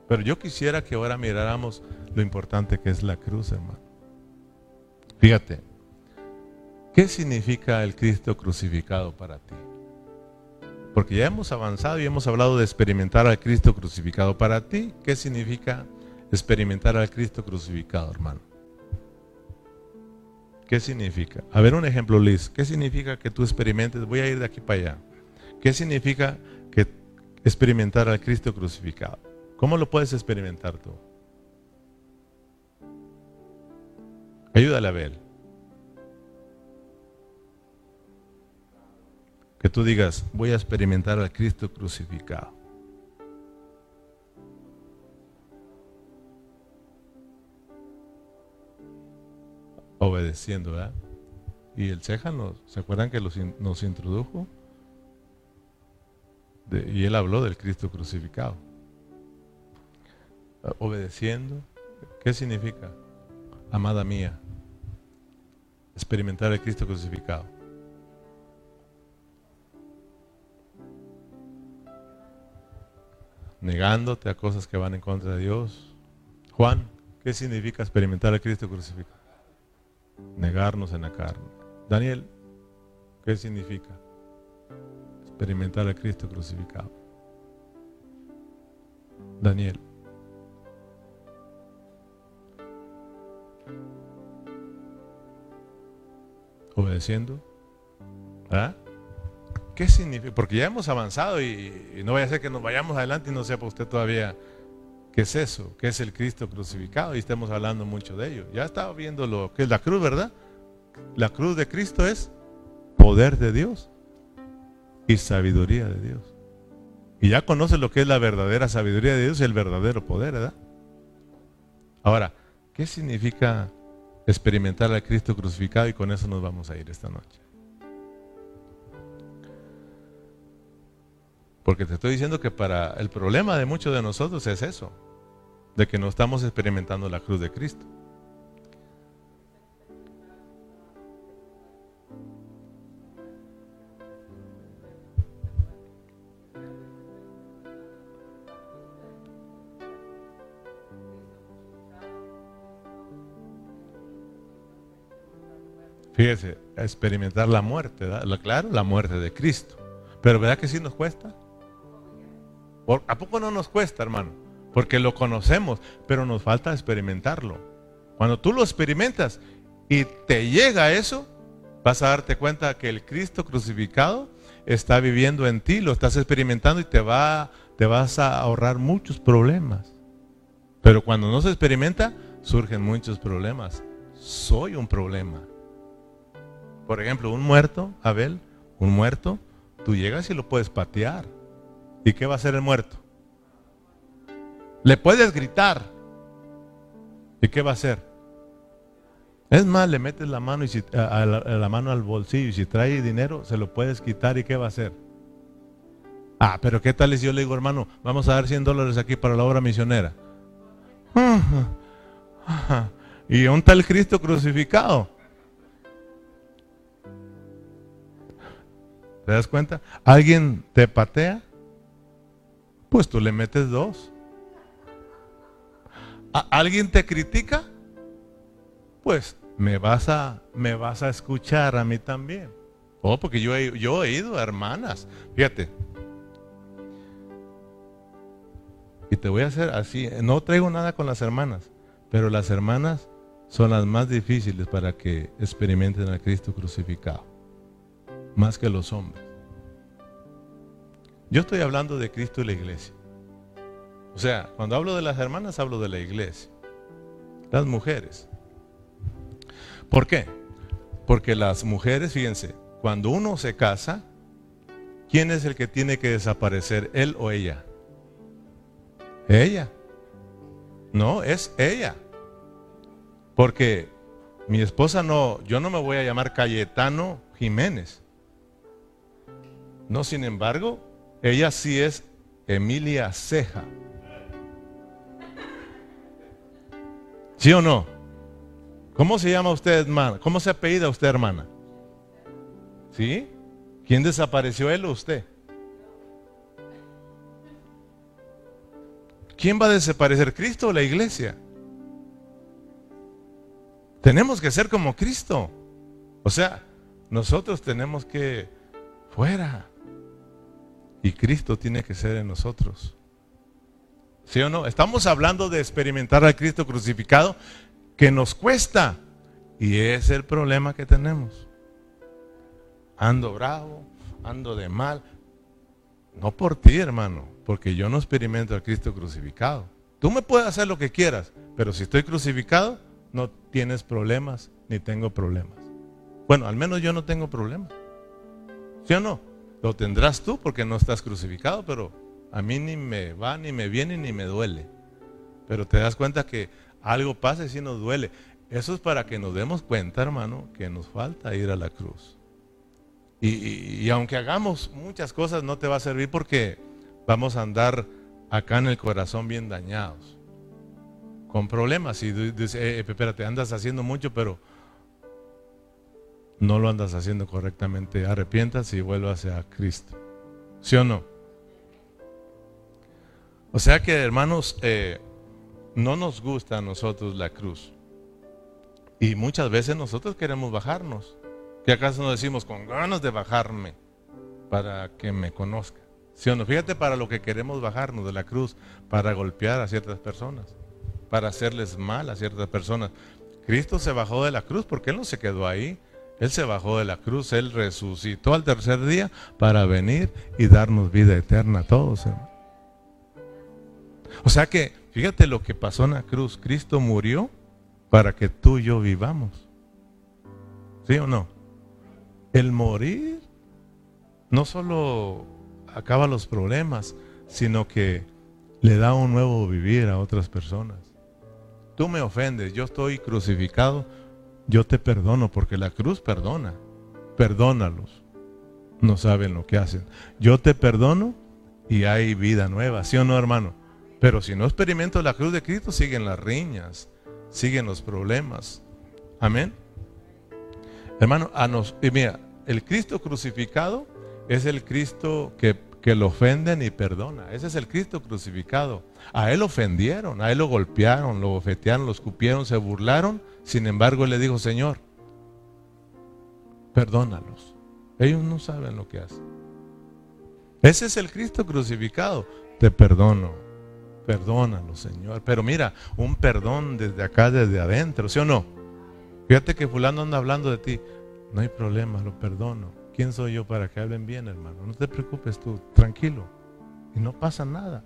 Speaker 1: Pero yo quisiera que ahora miráramos lo importante que es la cruz, hermano. Fíjate, ¿qué significa el Cristo crucificado para ti? Porque ya hemos avanzado y hemos hablado de experimentar al Cristo crucificado. Para ti, ¿qué significa experimentar al Cristo crucificado, hermano? ¿Qué significa? A ver un ejemplo, Liz. ¿Qué significa que tú experimentes? Voy a ir de aquí para allá. ¿Qué significa que experimentar al Cristo crucificado? ¿Cómo lo puedes experimentar tú? Ayúdale a ver. Que tú digas, voy a experimentar al Cristo crucificado. Obedeciendo, ¿verdad? Y el ceja, nos, ¿se acuerdan que nos introdujo? y él habló del Cristo crucificado. Obedeciendo, ¿qué significa? Amada mía, experimentar el Cristo crucificado. Negándote a cosas que van en contra de Dios. Juan, ¿qué significa experimentar el Cristo crucificado? Negarnos en la carne. Daniel, ¿qué significa? experimentar a Cristo crucificado. Daniel. Obedeciendo. ¿Ah? ¿Qué significa? Porque ya hemos avanzado y, no vaya a ser que nos vayamos adelante y no sepa usted todavía qué es eso, qué es el Cristo crucificado y estemos hablando mucho de ello. Ya estaba viendo lo que es la cruz, ¿verdad? La cruz de Cristo es poder de Dios y sabiduría de Dios. Y ya conoce lo que es la verdadera sabiduría de Dios y el verdadero poder, ¿verdad? Ahora, ¿qué significa experimentar al Cristo crucificado? Y con eso nos vamos a ir esta noche. Porque te estoy diciendo que para el problema de muchos de nosotros es eso, de que no estamos experimentando la cruz de Cristo. Fíjese, experimentar la muerte, claro, la muerte de Cristo. Pero ¿verdad que sí nos cuesta? ¿A poco no nos cuesta, hermano? Porque lo conocemos, pero nos falta experimentarlo. Cuando tú lo experimentas y te llega eso, vas a darte cuenta que el Cristo crucificado está viviendo en ti, lo estás experimentando y te, va, te vas a ahorrar muchos problemas. Pero cuando no se experimenta, surgen muchos problemas. Soy un problema. Por ejemplo, un muerto, Abel, un muerto, tú llegas y lo puedes patear. ¿Y qué va a hacer el muerto? Le puedes gritar. ¿Y qué va a hacer? Es más, le metes la mano, y si, la, mano al bolsillo y si trae dinero, se lo puedes quitar y ¿qué va a hacer? Ah, pero ¿qué tal si yo le digo, hermano, vamos a dar 100 dólares aquí para la obra misionera? Y un tal Cristo crucificado. ¿Te das cuenta? ¿Alguien te patea? Pues tú le metes dos. ¿Alguien te critica? Pues me vas a, me vas a escuchar a mí también. Oh, porque yo he, yo he ido a hermanas. Fíjate. Y te voy a hacer así. No traigo nada con las hermanas, pero las hermanas son las más difíciles para que experimenten a Cristo crucificado más que los hombres. Yo estoy hablando de Cristo y la iglesia. O sea, cuando hablo de las hermanas, hablo de la iglesia. Las mujeres. ¿Por qué? Porque las mujeres, fíjense, cuando uno se casa, ¿quién es el que tiene que desaparecer? ¿Él o ella? Ella. No, es ella. Porque mi esposa no, yo no me voy a llamar Cayetano Jiménez. No, sin embargo, ella sí es Emilia Ceja. ¿Sí o no? ¿Cómo se llama usted, hermana? ¿Cómo se apellida usted, hermana? ¿Sí? ¿Quién desapareció, él o usted? ¿Quién va a desaparecer, Cristo o la iglesia? Tenemos que ser como Cristo. O sea, nosotros tenemos que fuera. Y Cristo tiene que ser en nosotros. ¿Sí o no? Estamos hablando de experimentar al Cristo crucificado que nos cuesta. Y es el problema que tenemos. Ando bravo, ando de mal. No por ti, hermano, porque yo no experimento al Cristo crucificado. Tú me puedes hacer lo que quieras, pero si estoy crucificado, no tienes problemas ni tengo problemas. Bueno, al menos yo no tengo problemas. ¿Sí o no? Lo tendrás tú porque no estás crucificado, pero a mí ni me va, ni me viene, ni me duele. Pero te das cuenta que algo pasa y sí nos duele. Eso es para que nos demos cuenta, hermano, que nos falta ir a la cruz. Y, aunque hagamos muchas cosas, no te va a servir porque vamos a andar acá en el corazón bien dañados, con problemas. Y dices, eh, espérate, andas haciendo mucho, pero no lo andas haciendo correctamente. Arrepientas y vuelvas a Cristo. ¿Sí o no? O sea que, hermanos, eh, no nos gusta a nosotros la cruz. Y muchas veces nosotros queremos bajarnos. ¿Qué acaso no decimos con ganas de bajarme para que me conozca? ¿Sí o no? Fíjate para lo que queremos bajarnos de la cruz, para golpear a ciertas personas, para hacerles mal a ciertas personas. Cristo se bajó de la cruz porque Él no se quedó ahí. Él se bajó de la cruz, Él resucitó al tercer día para venir y darnos vida eterna a todos. O sea que, fíjate lo que pasó en la cruz. Cristo murió para que tú y yo vivamos. ¿Sí o no? El morir no solo acaba los problemas, sino que le da un nuevo vivir a otras personas. Tú me ofendes, yo estoy crucificado, yo te perdono porque la cruz perdona. Perdónalos. No saben lo que hacen. Yo te perdono y hay vida nueva, ¿sí o no, hermano? Pero si no experimento la cruz de Cristo, siguen las riñas, siguen los problemas. Amén. Hermano, a nos, y mira, el Cristo crucificado es el Cristo que, que lo ofenden y perdona. Ese es el Cristo crucificado. A él ofendieron, a él lo golpearon, lo bofetearon, lo escupieron, se burlaron. Sin embargo, le dijo, Señor, perdónalos. Ellos no saben lo que hacen. Ese es el Cristo crucificado. Te perdono. Perdónalo, Señor. Pero mira, un perdón desde acá, desde adentro, ¿sí o no? Fíjate que fulano anda hablando de ti. No hay problema, lo perdono. ¿Quién soy yo para que hablen bien, hermano? No te preocupes tú, tranquilo. Y no pasa nada.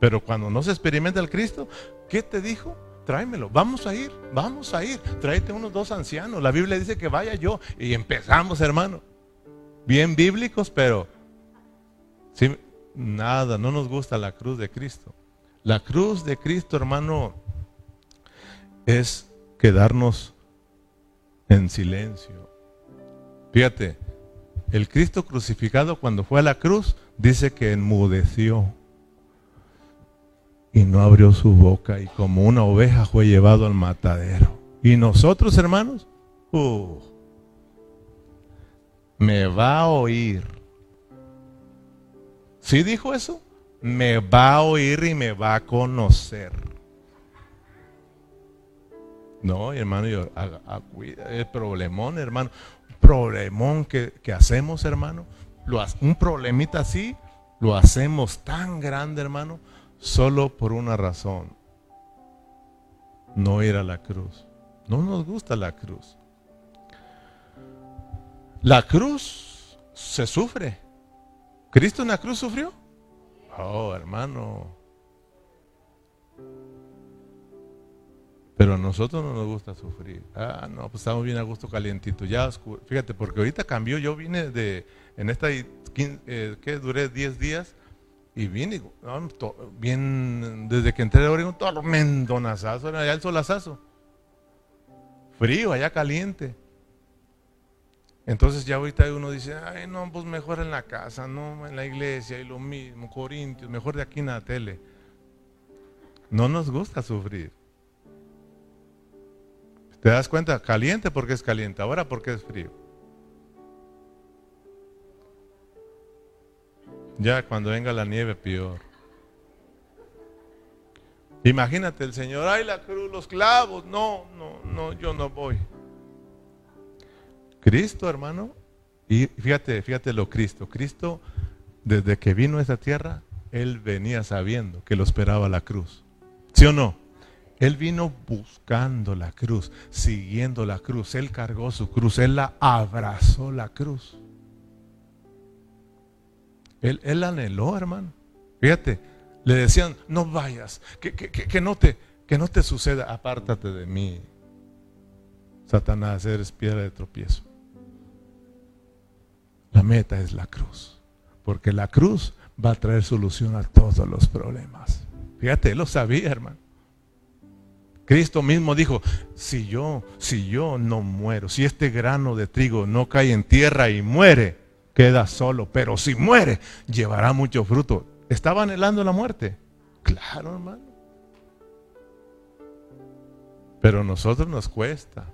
Speaker 1: Pero cuando no se experimenta el Cristo, ¿qué te dijo? Tráemelo, vamos a ir, vamos a ir. Tráete unos dos ancianos. La Biblia dice que vaya yo. Y empezamos, hermano. Bien bíblicos, pero sí, nada, no nos gusta la cruz de Cristo. La cruz de Cristo, hermano, es quedarnos en silencio. Fíjate, el Cristo crucificado cuando fue a la cruz dice que enmudeció y no abrió su boca y como una oveja fue llevado al matadero. Y nosotros, hermanos, uh, me va a oír. ¿Sí dijo eso? Me va a oír y me va a conocer. No, hermano, yo, a, el problemón, hermano. Problemón que, hacemos, hermano. Lo, un problemita así, lo hacemos tan grande, hermano, solo por una razón. No ir a la cruz. No nos gusta la cruz. La cruz se sufre. ¿Cristo en la cruz sufrió? Oh, hermano. Pero a nosotros no nos gusta sufrir. Ah, no, pues estamos bien a gusto calientito. Ya, fíjate, porque ahorita cambió. Yo vine de, en esta, eh, que duré 10 días y vine, bien, desde que entré de Oregon, tormentonazazo, allá el solazazo. Frío, allá caliente. Entonces ya ahorita uno dice, ay no, pues mejor en la casa, no en la iglesia y lo mismo, Corintios, mejor de aquí en la tele. No nos gusta sufrir. ¿Te das cuenta? Caliente porque es caliente, ahora porque es frío. Ya cuando venga la nieve, peor. Imagínate el Señor, ay la cruz, los clavos. No, no, no, yo no voy. Cristo, hermano, y fíjate, fíjate lo Cristo. Cristo, desde que vino a esta tierra, Él venía sabiendo que lo esperaba la cruz. ¿Sí o no? Él vino buscando la cruz, siguiendo la cruz. Él cargó su cruz, Él la abrazó la cruz. Él, él anheló, hermano. Fíjate, le decían, no vayas, que, que, que, no te, que no te suceda, apártate de mí. Satanás, eres piedra de tropiezo. La meta es la cruz, porque la cruz va a traer solución a todos los problemas. Fíjate, él lo sabía, hermano. Cristo mismo dijo, si yo, si yo no muero, si este grano de trigo no cae en tierra y muere, queda solo, pero si muere, llevará mucho fruto. ¿Estaba anhelando la muerte? Claro, hermano. Pero a nosotros nos cuesta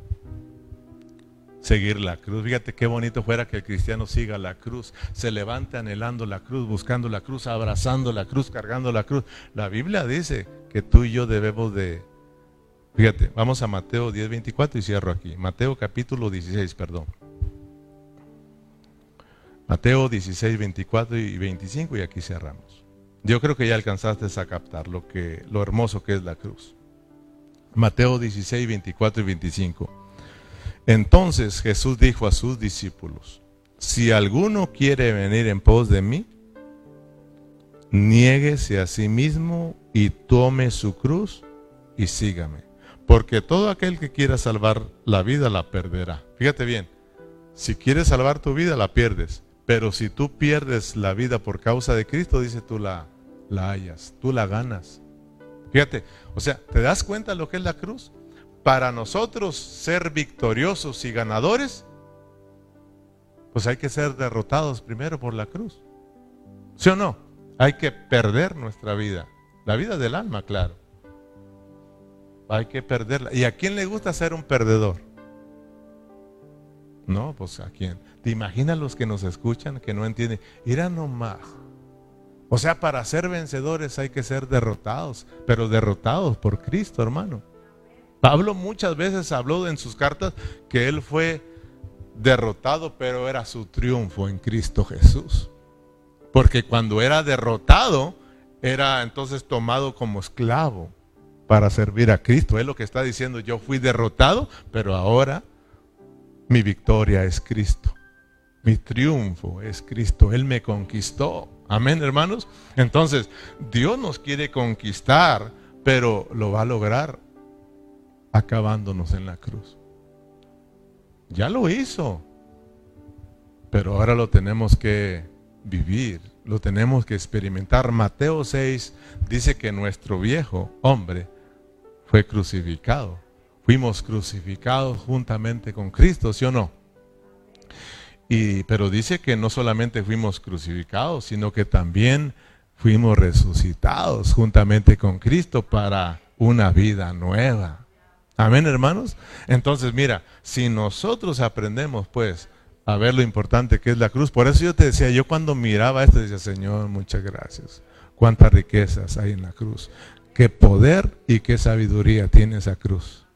Speaker 1: seguir la cruz. Fíjate qué bonito fuera que el cristiano siga la cruz, se levante anhelando la cruz, buscando la cruz, abrazando la cruz, cargando la cruz. La Biblia dice que tú y yo debemos de... Fíjate, vamos a Mateo 10, 24 y cierro aquí. Mateo capítulo 16, perdón. Mateo 16, 24 y 25 y aquí cerramos. Yo creo que ya alcanzaste a captar lo, que, lo hermoso que es la cruz. Mateo 16, 24 y 25. Entonces Jesús dijo a sus discípulos, si alguno quiere venir en pos de mí, niéguese a sí mismo y tome su cruz y sígame. Porque todo aquel que quiera salvar la vida la perderá. Fíjate bien, si quieres salvar tu vida la pierdes, pero si tú pierdes la vida por causa de Cristo, dice tú la, la hallas, tú la ganas. Fíjate, o sea, ¿te das cuenta lo que es la cruz? para nosotros ser victoriosos y ganadores, pues hay que ser derrotados primero por la cruz. ¿Sí o no? Hay que perder nuestra vida. La vida del alma, claro. Hay que perderla. ¿Y a quién le gusta ser un perdedor? No, pues a quién. ¿Te imaginas los que nos escuchan que no entienden? Irán nomás. O sea, para ser vencedores hay que ser derrotados, pero derrotados por Cristo, hermano. Pablo muchas veces habló en sus cartas que él fue derrotado, pero era su triunfo en Cristo Jesús. Porque cuando era derrotado, era entonces tomado como esclavo para servir a Cristo. Es lo que está diciendo, yo fui derrotado, pero ahora mi victoria es Cristo. Mi triunfo es Cristo. Él me conquistó. Amén, hermanos. Entonces, Dios nos quiere conquistar, pero lo va a lograr acabándonos en la cruz. Ya lo hizo, pero ahora lo tenemos que vivir, lo tenemos que experimentar. Mateo 6 dice que nuestro viejo hombre fue crucificado. Fuimos crucificados juntamente con Cristo, ¿sí o no? Y, pero dice que no solamente fuimos crucificados, sino que también fuimos resucitados juntamente con Cristo para una vida nueva. Amén, hermanos. Entonces, mira, si nosotros aprendemos, pues, a ver lo importante que es la cruz, por eso yo te decía, yo cuando miraba esto, decía, Señor, muchas gracias. Cuántas riquezas hay en la cruz. Qué poder y qué sabiduría tiene esa cruz.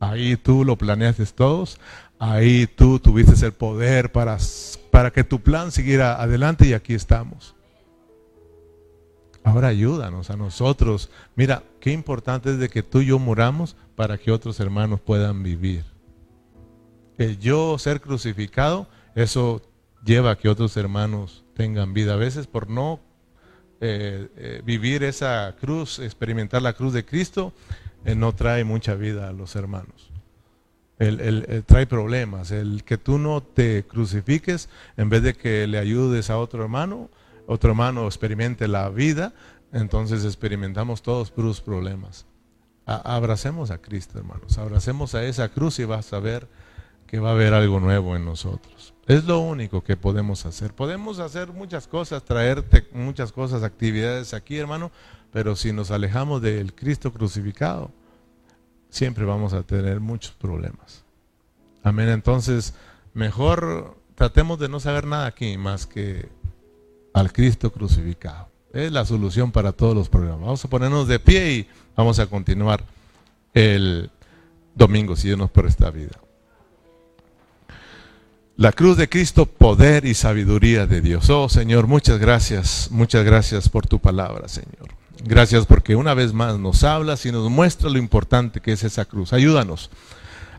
Speaker 1: Ahí tú lo planeaste todos, ahí tú tuviste el poder para, para que tu plan siguiera adelante y aquí estamos. Ahora ayúdanos a nosotros. Mira, qué importante es de que tú y yo muramos para que otros hermanos puedan vivir. El yo ser crucificado, eso lleva a que otros hermanos tengan vida. A veces por no eh, eh, vivir esa cruz, experimentar la cruz de Cristo, eh, no trae mucha vida a los hermanos. El, trae problemas. El que tú no te crucifiques, en vez de que le ayudes a otro hermano, otro hermano experimente la vida, entonces experimentamos todos puros problemas. abracemos a Cristo, hermanos. Abracemos a esa cruz y vas a ver que va a haber algo nuevo en nosotros. Es lo único que podemos hacer. Podemos hacer muchas cosas, traerte muchas cosas, actividades aquí, hermano, pero si nos alejamos del Cristo crucificado, siempre vamos a tener muchos problemas. Amén. Entonces, mejor tratemos de no saber nada aquí más que al Cristo crucificado. Es la solución para todos los problemas. Vamos a ponernos de pie y vamos a continuar el domingo, si Dios nos esta vida. La cruz de Cristo, poder y sabiduría de Dios. Oh Señor, muchas gracias, muchas gracias por tu palabra, Señor. Gracias porque una vez más nos hablas y nos muestra lo importante que es esa cruz. Ayúdanos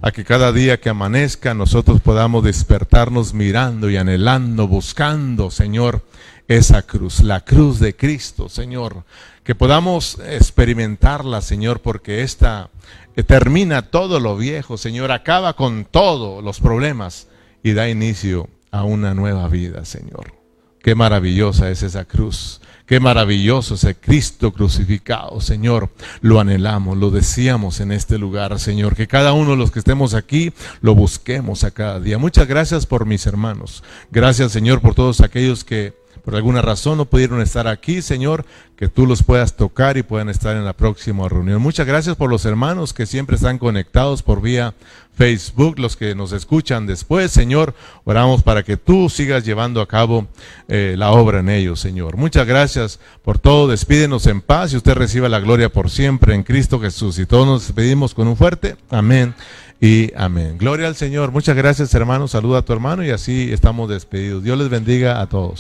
Speaker 1: a que cada día que amanezca nosotros podamos despertarnos mirando y anhelando, buscando, Señor, esa cruz, la cruz de Cristo, Señor. Que podamos experimentarla, Señor, porque esta termina todo lo viejo, Señor, acaba con todos los problemas y da inicio a una nueva vida, Señor. Qué maravillosa es esa cruz. Qué maravilloso ese Cristo crucificado, Señor. Lo anhelamos, lo deseamos en este lugar, Señor. Que cada uno de los que estemos aquí lo busquemos a cada día. Muchas gracias por mis hermanos. Gracias, Señor, por todos aquellos que por alguna razón no pudieron estar aquí, Señor, que tú los puedas tocar y puedan estar en la próxima reunión. Muchas gracias por los hermanos que siempre están conectados por vía Facebook, los que nos escuchan después, Señor. Oramos para que tú sigas llevando a cabo eh, la obra en ellos, Señor. Muchas gracias por todo. Despídenos en paz y usted reciba la gloria por siempre en Cristo Jesús. Y todos nos despedimos con un fuerte amén y amén. Gloria al Señor. Muchas gracias, hermano. Saluda a tu hermano y así estamos despedidos. Dios les bendiga a todos.